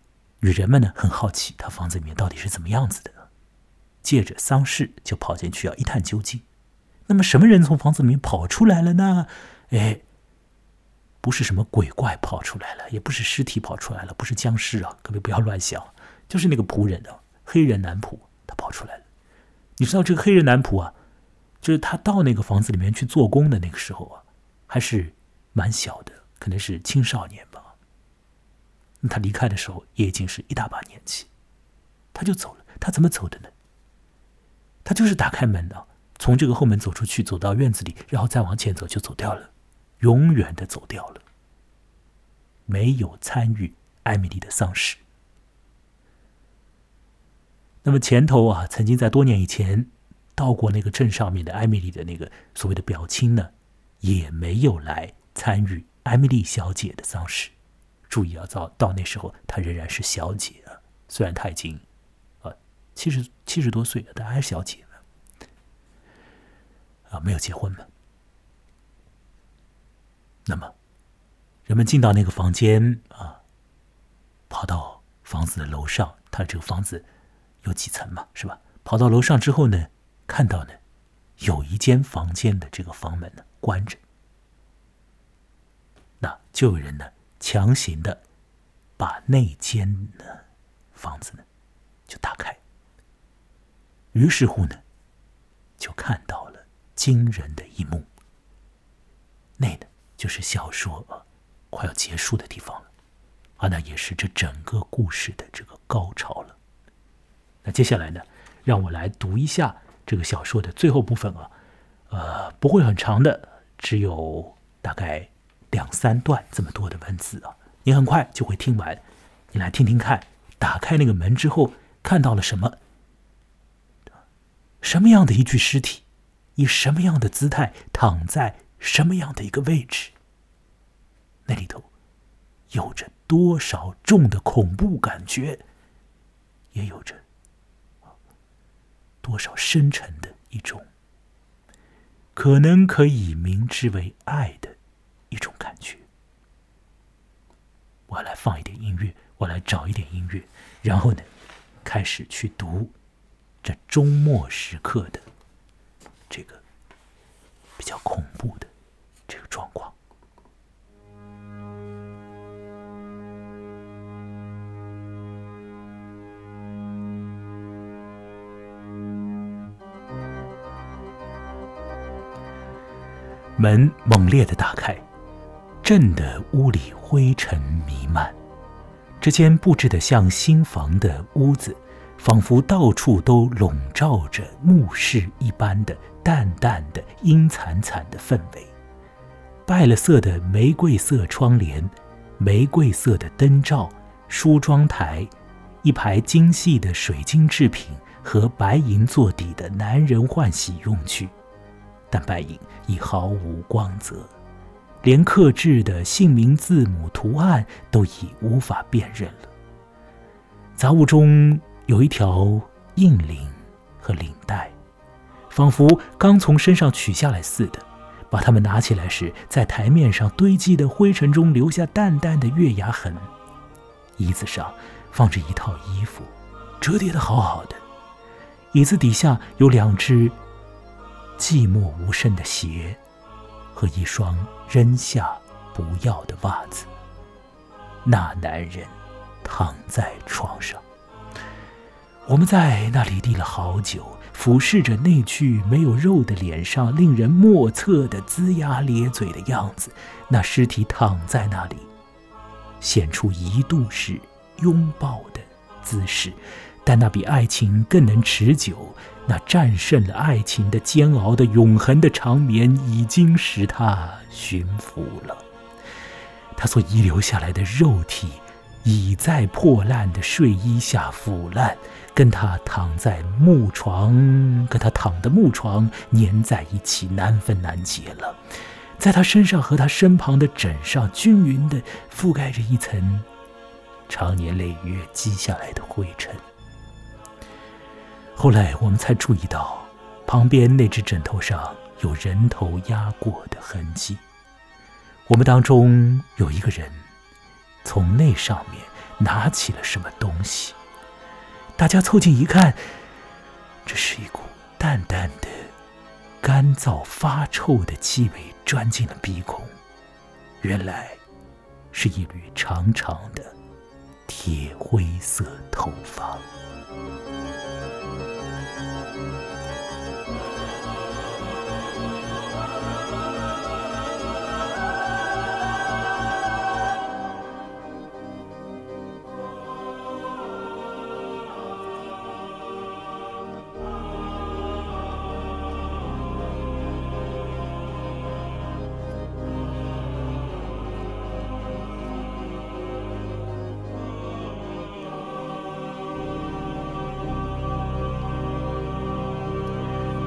人们呢很好奇，他房子里面到底是怎么样子的，借着丧事就跑进去要一探究竟。那么什么人从房子里面跑出来了呢？哎。不是什么鬼怪跑出来了，也不是尸体跑出来了，不是僵尸啊！各位不要乱想，就是那个仆人啊，黑人男仆，他跑出来了。你知道这个黑人男仆啊，就是他到那个房子里面去做工的那个时候啊，还是蛮小的，可能是青少年。他离开的时候也已经是一大把年纪，他就走了。他怎么走的呢？他就是打开门的，从这个后门走出去，走到院子里，然后再往前走就走掉了。永远的走掉了，没有参与艾米丽的丧事。那么前头啊，曾经在多年以前到过那个镇上面的艾米丽的那个所谓的表亲呢，也没有来参与艾米丽小姐的丧事。注意啊，到到那时候她仍然是小姐啊，虽然她已经啊七十七十多岁了，但还是小姐呢。啊，没有结婚嘛。那么，人们进到那个房间啊，跑到房子的楼上，他这个房子有几层嘛，是吧？跑到楼上之后呢，看到呢，有一间房间的这个房门呢关着，那就有人呢强行的把那间呢房子呢就打开，于是乎呢，就看到了惊人的一幕，那呢。就是小说啊，快要结束的地方了，啊，那也是这整个故事的这个高潮了。那接下来呢，让我来读一下这个小说的最后部分啊，呃，不会很长的，只有大概两三段这么多的文字啊，你很快就会听完。你来听听看，打开那个门之后看到了什么？什么样的一具尸体，以什么样的姿态躺在什么样的一个位置？那里头有着多少重的恐怖感觉，也有着多少深沉的一种可能可以明之为爱的一种感觉。我来放一点音乐，我来找一点音乐，然后呢，开始去读这周末时刻的这个比较恐怖的这个状况。门猛烈的打开，震得屋里灰尘弥漫。这间布置的像新房的屋子，仿佛到处都笼罩着墓室一般的淡淡的阴惨惨的氛围。败了色的玫瑰色窗帘，玫瑰色的灯罩，梳妆台，一排精细的水晶制品和白银做底的男人换洗用具。但白银已毫无光泽，连刻制的姓名字母图案都已无法辨认了。杂物中有一条硬领和领带，仿佛刚从身上取下来似的。把它们拿起来时，在台面上堆积的灰尘中留下淡淡的月牙痕。椅子上放着一套衣服，折叠的好好的。椅子底下有两只。寂寞无声的鞋，和一双扔下不要的袜子。那男人躺在床上，我们在那里立了好久，俯视着那具没有肉的脸上令人莫测的龇牙咧嘴的样子。那尸体躺在那里，显出一度是拥抱的姿势。但那比爱情更能持久，那战胜了爱情的煎熬的永恒的长眠，已经使他驯服了。他所遗留下来的肉体，已在破烂的睡衣下腐烂，跟他躺在木床，跟他躺的木床粘在一起，难分难解了。在他身上和他身旁的枕上，均匀地覆盖着一层长年累月积下来的灰尘。后来我们才注意到，旁边那只枕头上有人头压过的痕迹。我们当中有一个人从那上面拿起了什么东西，大家凑近一看，这是一股淡淡的、干燥发臭的气味钻进了鼻孔。原来是一缕长长的铁灰色头发。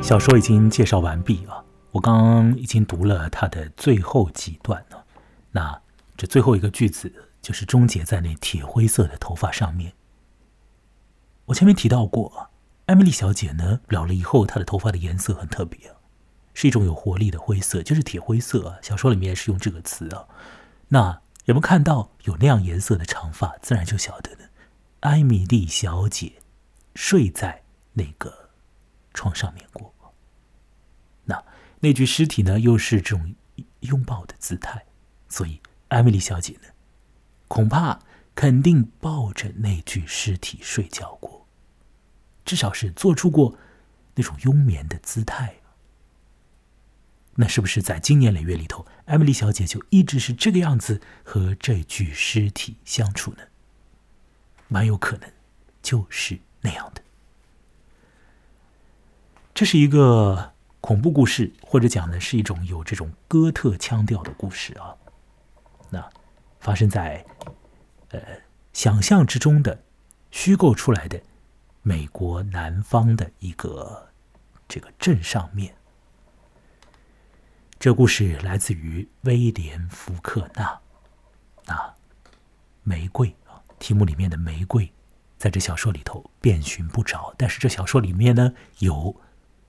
小说已经介绍完毕啊，我刚刚已经读了它的最后几段了。那这最后一个句子就是终结在那铁灰色的头发上面。我前面提到过，艾米丽小姐呢老了以后，她的头发的颜色很特别，是一种有活力的灰色，就是铁灰色啊。小说里面是用这个词啊。那人们看到有那样颜色的长发，自然就晓得呢。艾米丽小姐睡在那个床上面过。那具尸体呢，又是这种拥抱的姿态，所以艾米丽小姐呢，恐怕肯定抱着那具尸体睡觉过，至少是做出过那种拥眠的姿态。那是不是在经年累月里头，艾米丽小姐就一直是这个样子和这具尸体相处呢？蛮有可能，就是那样的。这是一个。恐怖故事，或者讲的是一种有这种哥特腔调的故事啊。那发生在呃想象之中的、虚构出来的美国南方的一个这个镇上面。这故事来自于威廉·福克纳。那玫瑰啊，题目里面的玫瑰，在这小说里头遍寻不着，但是这小说里面呢有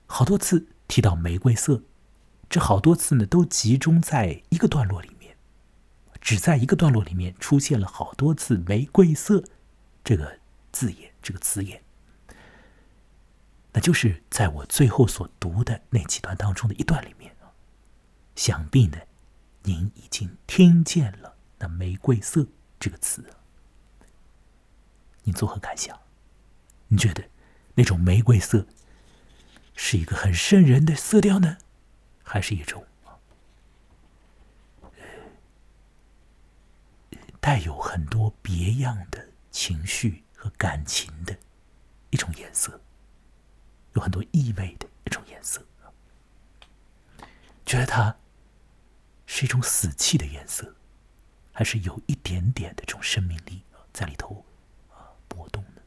好多次。提到玫瑰色，这好多次呢，都集中在一个段落里面，只在一个段落里面出现了好多次“玫瑰色”这个字眼，这个词眼。那就是在我最后所读的那几段当中的一段里面啊，想必呢，您已经听见了那“玫瑰色”这个词，您作何感想？你觉得那种玫瑰色？是一个很瘆人的色调呢，还是一种带有很多别样的情绪和感情的一种颜色，有很多意味的一种颜色？觉得它是一种死气的颜色，还是有一点点的这种生命力在里头啊波动呢？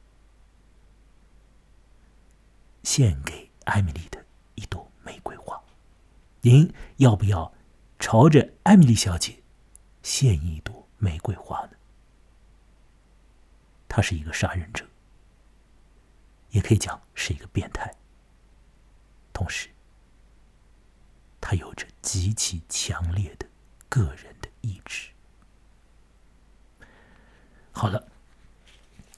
献给。艾米丽的一朵玫瑰花，您要不要朝着艾米丽小姐献一朵玫瑰花呢？他是一个杀人者，也可以讲是一个变态，同时，他有着极其强烈的个人的意志。好了，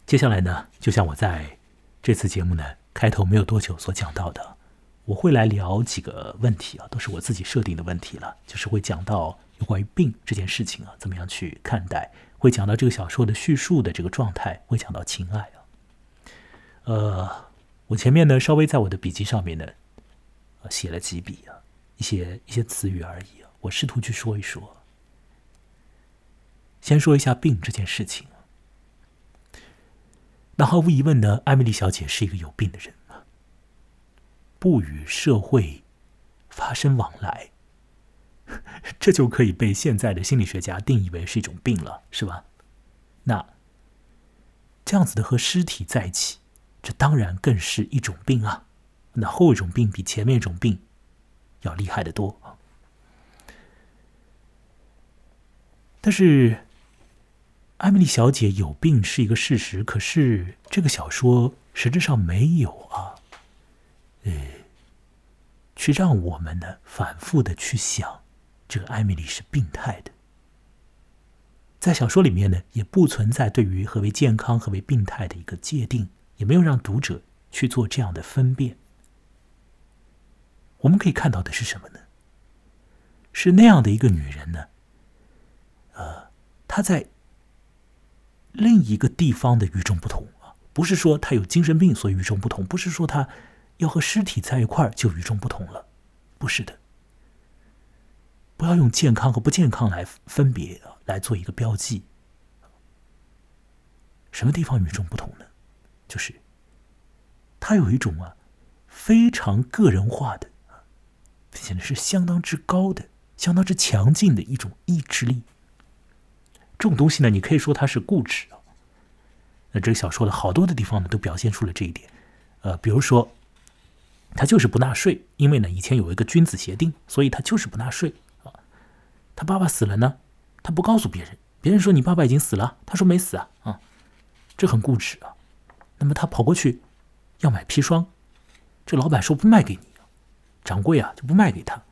接下来呢，就像我在这次节目呢。开头没有多久所讲到的，我会来聊几个问题啊，都是我自己设定的问题了，就是会讲到有关于病这件事情啊，怎么样去看待？会讲到这个小说的叙述的这个状态，会讲到情爱啊。呃，我前面呢稍微在我的笔记上面呢，写了几笔啊，一些一些词语而已啊，我试图去说一说。先说一下病这件事情。那毫无疑问呢，艾米丽小姐是一个有病的人啊，不与社会发生往来，这就可以被现在的心理学家定义为是一种病了，是吧？那这样子的和尸体在一起，这当然更是一种病啊。那后一种病比前面一种病要厉害的多。但是。艾米丽小姐有病是一个事实，可是这个小说实质上没有啊呃，去让我们呢反复的去想，这个艾米丽是病态的。在小说里面呢，也不存在对于何为健康、何为病态的一个界定，也没有让读者去做这样的分辨。我们可以看到的是什么呢？是那样的一个女人呢，呃，她在另一个地方的与众不同啊，不是说他有精神病所以与众不同，不是说他要和尸体在一块儿就与众不同了，不是的。不要用健康和不健康来分别，来做一个标记。什么地方与众不同呢？就是他有一种啊非常个人化的，显得是相当之高的、相当之强劲的一种意志力。这种东西呢，你可以说它是固执啊。那这个小说的好多的地方呢，都表现出了这一点。呃，比如说，他就是不纳税，因为呢以前有一个君子协定，所以他就是不纳税啊。他爸爸死了呢，他不告诉别人。别人说你爸爸已经死了，他说没死啊，啊，这很固执啊。那么他跑过去要买砒霜，这老板说不卖给你，掌柜啊就不卖给他。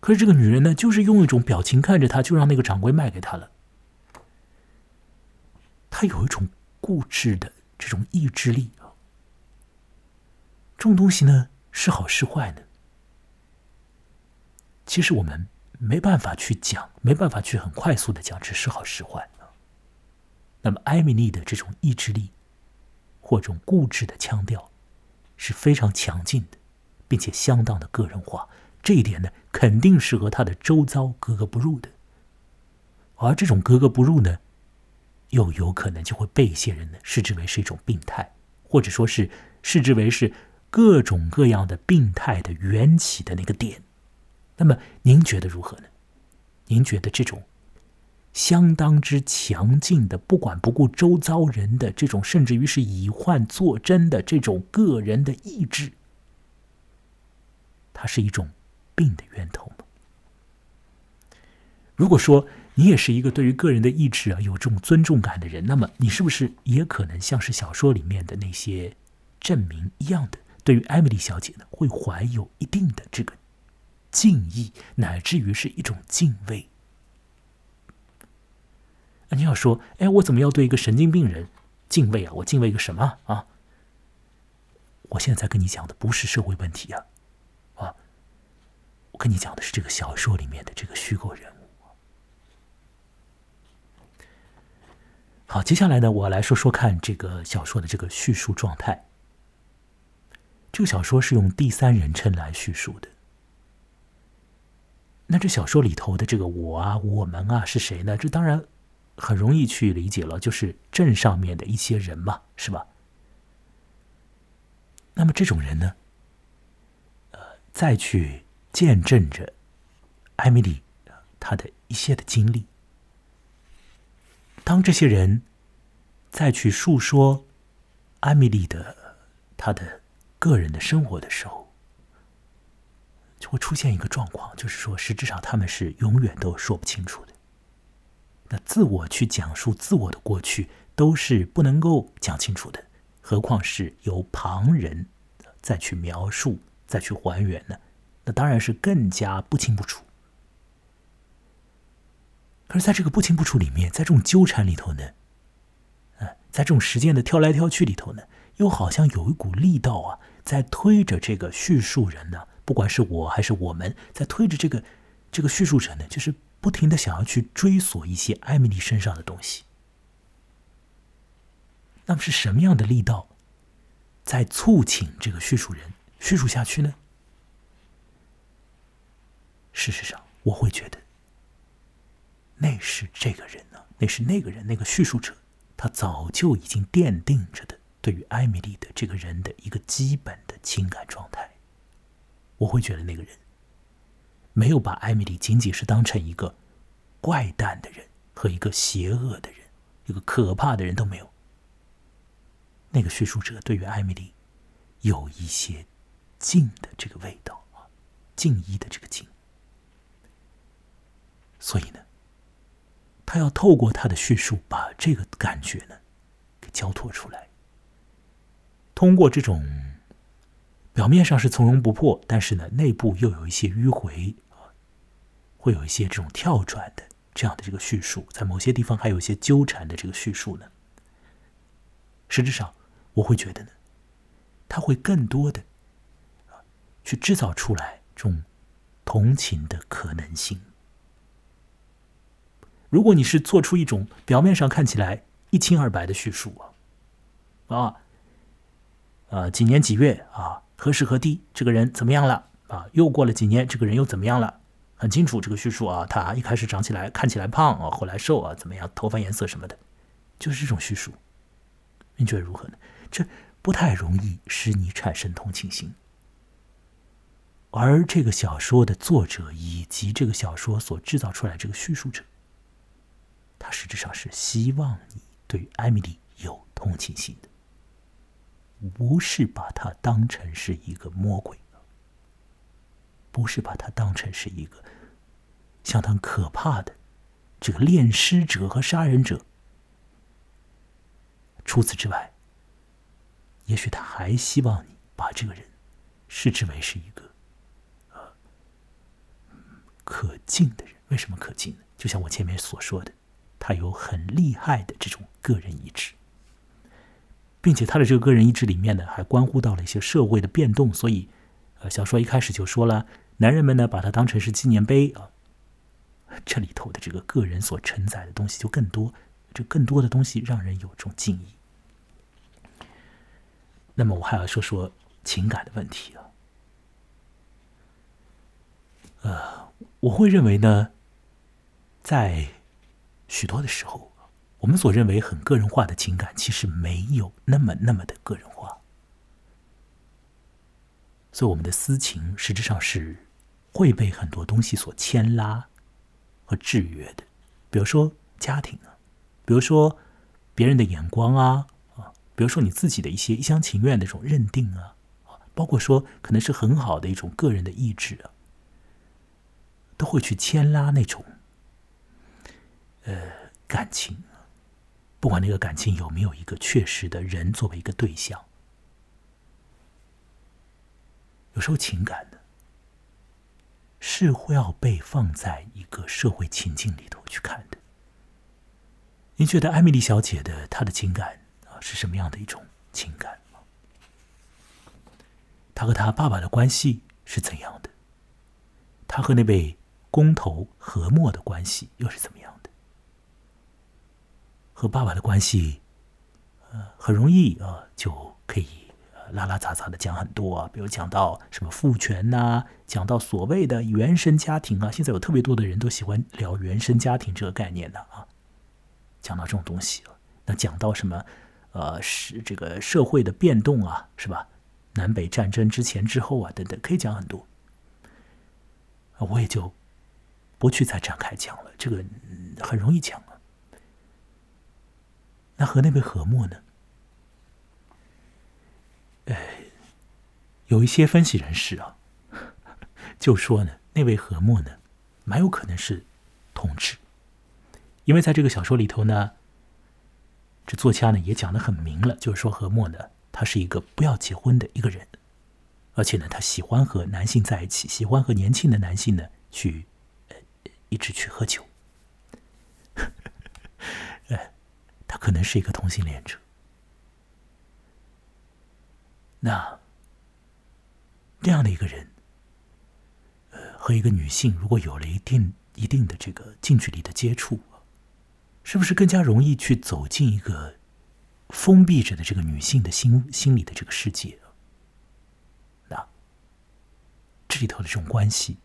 可是这个女人呢，就是用一种表情看着他，就让那个掌柜卖给他了。他有一种固执的这种意志力啊。这种东西呢，是好是坏呢？其实我们。没办法去讲，没办法去很快速的讲这是好是坏。那么艾米丽的这种意志力，或这种固执的腔调，是非常强劲的，并且相当的个人化。这一点呢，肯定是和他的周遭格格不入的。而这种格格不入呢，又有可能就会被一些人呢视之为是一种病态，或者说是视之为是各种各样的病态的缘起的那个点。那么您觉得如何呢？您觉得这种相当之强劲的、不管不顾周遭人的这种，甚至于是以患作真的这种个人的意志，它是一种病的源头吗？如果说你也是一个对于个人的意志啊有这种尊重感的人，那么你是不是也可能像是小说里面的那些证明一样的，对于艾米丽小姐呢，会怀有一定的这个？敬意，乃至于是一种敬畏。那你要说，哎，我怎么要对一个神经病人敬畏啊？我敬畏一个什么啊？我现在跟你讲的不是社会问题啊，啊，我跟你讲的是这个小说里面的这个虚构人物。好，接下来呢，我来说说看这个小说的这个叙述状态。这个小说是用第三人称来叙述的。那这小说里头的这个我啊、我们啊是谁呢？这当然很容易去理解了，就是镇上面的一些人嘛，是吧？那么这种人呢，呃，再去见证着艾米丽她的一些的经历。当这些人再去述说艾米丽的她的个人的生活的时候，就会出现一个状况，就是说，实质上他们是永远都说不清楚的。那自我去讲述自我的过去，都是不能够讲清楚的，何况是由旁人再去描述、再去还原呢？那当然是更加不清不楚。可是，在这个不清不楚里面，在这种纠缠里头呢，啊在这种时间的跳来跳去里头呢，又好像有一股力道啊，在推着这个叙述人呢。不管是我还是我们在推着这个这个叙述者呢，就是不停的想要去追索一些艾米丽身上的东西。那么是什么样的力道在促请这个叙述人叙述下去呢？事实上，我会觉得那是这个人呢，那是那个人，那个叙述者，他早就已经奠定着的对于艾米丽的这个人的一个基本的情感状态。我会觉得那个人没有把艾米丽仅仅是当成一个怪诞的人和一个邪恶的人，一个可怕的人都没有。那个叙述者对于艾米丽有一些敬的这个味道啊，敬意的这个敬。所以呢，他要透过他的叙述把这个感觉呢给交托出来，通过这种。表面上是从容不迫，但是呢，内部又有一些迂回啊，会有一些这种跳转的这样的这个叙述，在某些地方还有一些纠缠的这个叙述呢。实质上，我会觉得呢，他会更多的啊，去制造出来这种同情的可能性。如果你是做出一种表面上看起来一清二白的叙述啊，啊，呃，几年几月啊？何时何地，这个人怎么样了啊？又过了几年，这个人又怎么样了？很清楚这个叙述啊，他一开始长起来看起来胖啊，后来瘦啊，怎么样？头发颜色什么的，就是这种叙述。你觉得如何呢？这不太容易使你产生同情心。而这个小说的作者以及这个小说所制造出来这个叙述者，他实质上是希望你对艾米丽有同情心的。不是把他当成是一个魔鬼，不是把他当成是一个相当可怕的这个恋尸者和杀人者。除此之外，也许他还希望你把这个人视之为是一个呃可敬的人。为什么可敬呢？就像我前面所说的，他有很厉害的这种个人意志。并且他的这个个人意志里面呢，还关乎到了一些社会的变动，所以，呃，小说一开始就说了，男人们呢把它当成是纪念碑啊。这里头的这个个人所承载的东西就更多，这更多的东西让人有种敬意。那么我还要说说情感的问题啊，呃，我会认为呢，在许多的时候。我们所认为很个人化的情感，其实没有那么那么的个人化，所以我们的私情实质上是会被很多东西所牵拉和制约的，比如说家庭啊，比如说别人的眼光啊啊，比如说你自己的一些一厢情愿的这种认定啊啊，包括说可能是很好的一种个人的意志啊，都会去牵拉那种呃感情。不管那个感情有没有一个确实的人作为一个对象，有时候情感呢是会要被放在一个社会情境里头去看的。您觉得艾米丽小姐的她的情感啊是什么样的一种情感？她和她爸爸的关系是怎样的？她和那位工头何默的关系又是怎么样？和爸爸的关系，呃，很容易啊，就可以拉拉杂杂的讲很多啊，比如讲到什么父权呐，讲到所谓的原生家庭啊，现在有特别多的人都喜欢聊原生家庭这个概念的啊，讲到这种东西，那讲到什么，呃，是这个社会的变动啊，是吧？南北战争之前之后啊，等等，可以讲很多，我也就不去再展开讲了，这个很容易讲。那和那位何默呢？哎，有一些分析人士啊，就说呢，那位何默呢，蛮有可能是同志，因为在这个小说里头呢，这作家呢也讲的很明了，就是说何默呢，他是一个不要结婚的一个人，而且呢，他喜欢和男性在一起，喜欢和年轻的男性呢去，呃，一直去喝酒。他可能是一个同性恋者，那这样的一个人，呃，和一个女性如果有了一定一定的这个近距离的接触，是不是更加容易去走进一个封闭着的这个女性的心心理的这个世界？那这里头的这种关系，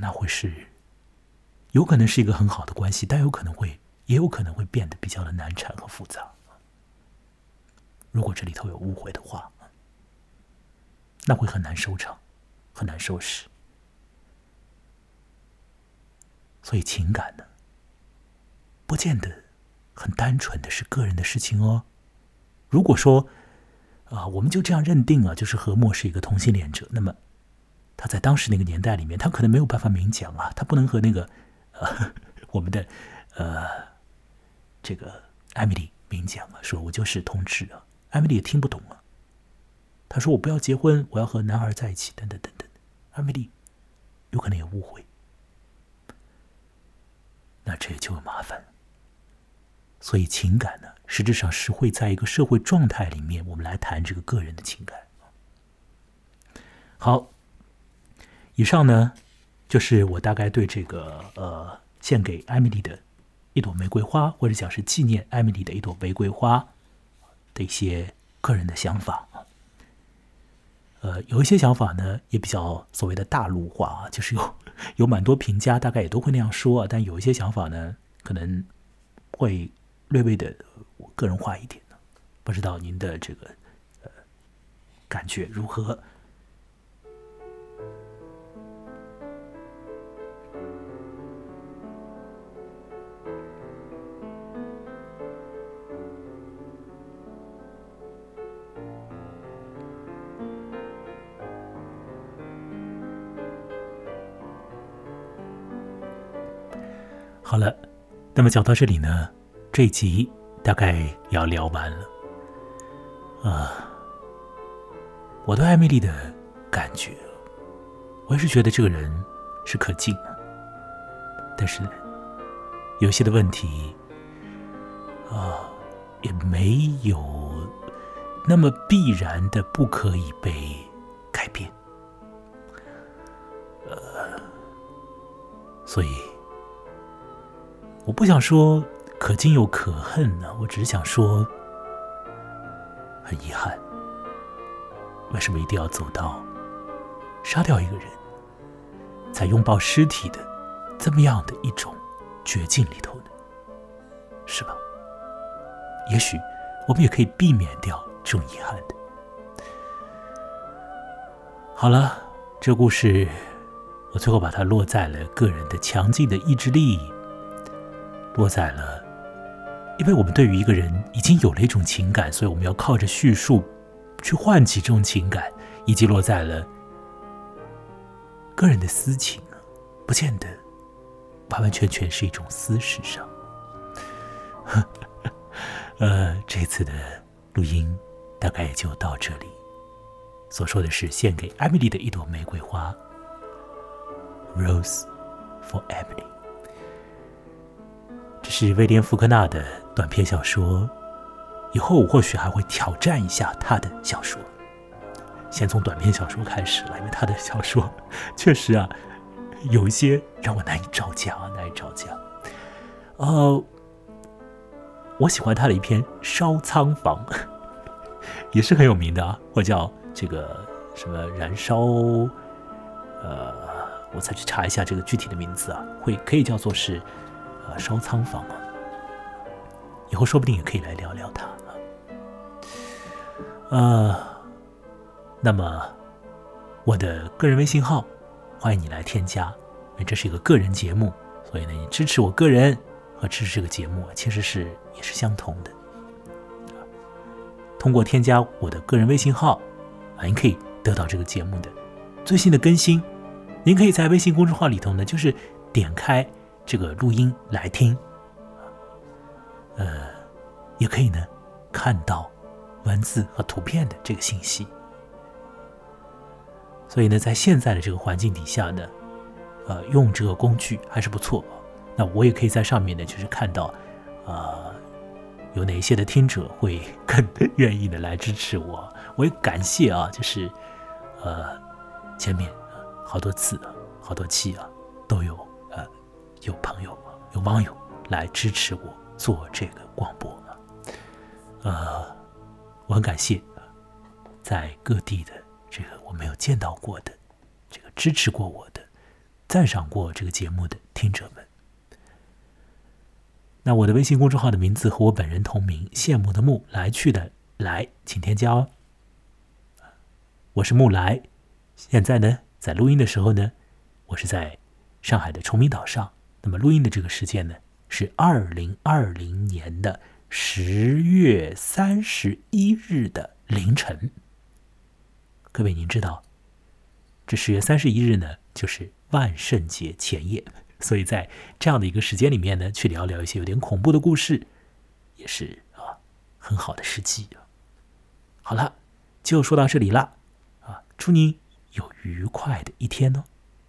那会是有可能是一个很好的关系，但有可能会。也有可能会变得比较的难缠和复杂。如果这里头有误会的话，那会很难收场，很难收拾。所以情感呢，不见得很单纯的是个人的事情哦。如果说啊，我们就这样认定啊，就是何默是一个同性恋者，那么他在当时那个年代里面，他可能没有办法明讲啊，他不能和那个呃我们的呃。这个艾米丽明讲啊，说我就是同志啊，艾米丽也听不懂啊。他说我不要结婚，我要和男孩在一起，等等等等。艾米丽有可能也误会，那这就麻烦了。所以情感呢，实质上是会在一个社会状态里面，我们来谈这个个人的情感。好，以上呢就是我大概对这个呃献给艾米丽的一朵玫瑰花，或者讲是纪念艾米丽的一朵玫瑰花的一些个人的想法。呃，有一些想法呢，也比较所谓的大陆化，就是有有蛮多评价，大概也都会那样说。但有一些想法呢，可能会略微的个人化一点。不知道您的这个呃感觉如何？那么讲到这里呢，这一集大概要聊完了。啊，我对艾米丽的感觉，我也是觉得这个人是可敬的，但是有些的问题啊，也没有那么必然的不可以被改变。呃，所以。我不想说可敬又可恨呢，我只是想说，很遗憾，为什么一定要走到杀掉一个人，才拥抱尸体的这么样的一种绝境里头呢？是吧？也许我们也可以避免掉这种遗憾的。好了，这故事我最后把它落在了个人的强劲的意志力。落在了，因为我们对于一个人已经有了一种情感，所以我们要靠着叙述去唤起这种情感，以及落在了个人的私情啊，不见得完完全全是一种私事上。呃，这次的录音大概也就到这里。所说的是献给艾米丽的一朵玫瑰花，Rose for Emily。是威廉·福克纳的短篇小说，以后我或许还会挑战一下他的小说。先从短篇小说开始来，因为他的小说确实啊，有一些让我难以招架啊，难以招架。呃，我喜欢他的一篇《烧仓房》，也是很有名的啊，或叫这个什么燃烧，呃，我再去查一下这个具体的名字啊，会可以叫做是。啊，烧仓房啊，以后说不定也可以来聊聊他啊。呃，那么我的个人微信号，欢迎你来添加，因为这是一个个人节目，所以呢，你支持我个人和支持这个节目其实是也是相同的。通过添加我的个人微信号啊，您可以得到这个节目的最新的更新。您可以在微信公众号里头呢，就是点开。这个录音来听，呃，也可以呢，看到文字和图片的这个信息。所以呢，在现在的这个环境底下呢，呃，用这个工具还是不错。那我也可以在上面呢，就是看到，呃，有哪些的听者会更愿意的来支持我。我也感谢啊，就是呃，前面好多次、好多期啊，都有。有朋友、有网友来支持我做这个广播啊，呃，我很感谢在各地的这个我没有见到过的这个支持过我的、赞赏过这个节目的听者们。那我的微信公众号的名字和我本人同名，羡慕的慕来去的来，请添加哦。我是木来，现在呢，在录音的时候呢，我是在上海的崇明岛上。那么录音的这个时间呢，是二零二零年的十月三十一日的凌晨。各位，您知道，这十月三十一日呢，就是万圣节前夜，所以在这样的一个时间里面呢，去聊聊一些有点恐怖的故事，也是啊很好的时机啊。好了，就说到这里了，啊，祝您有愉快的一天哦，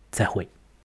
再会。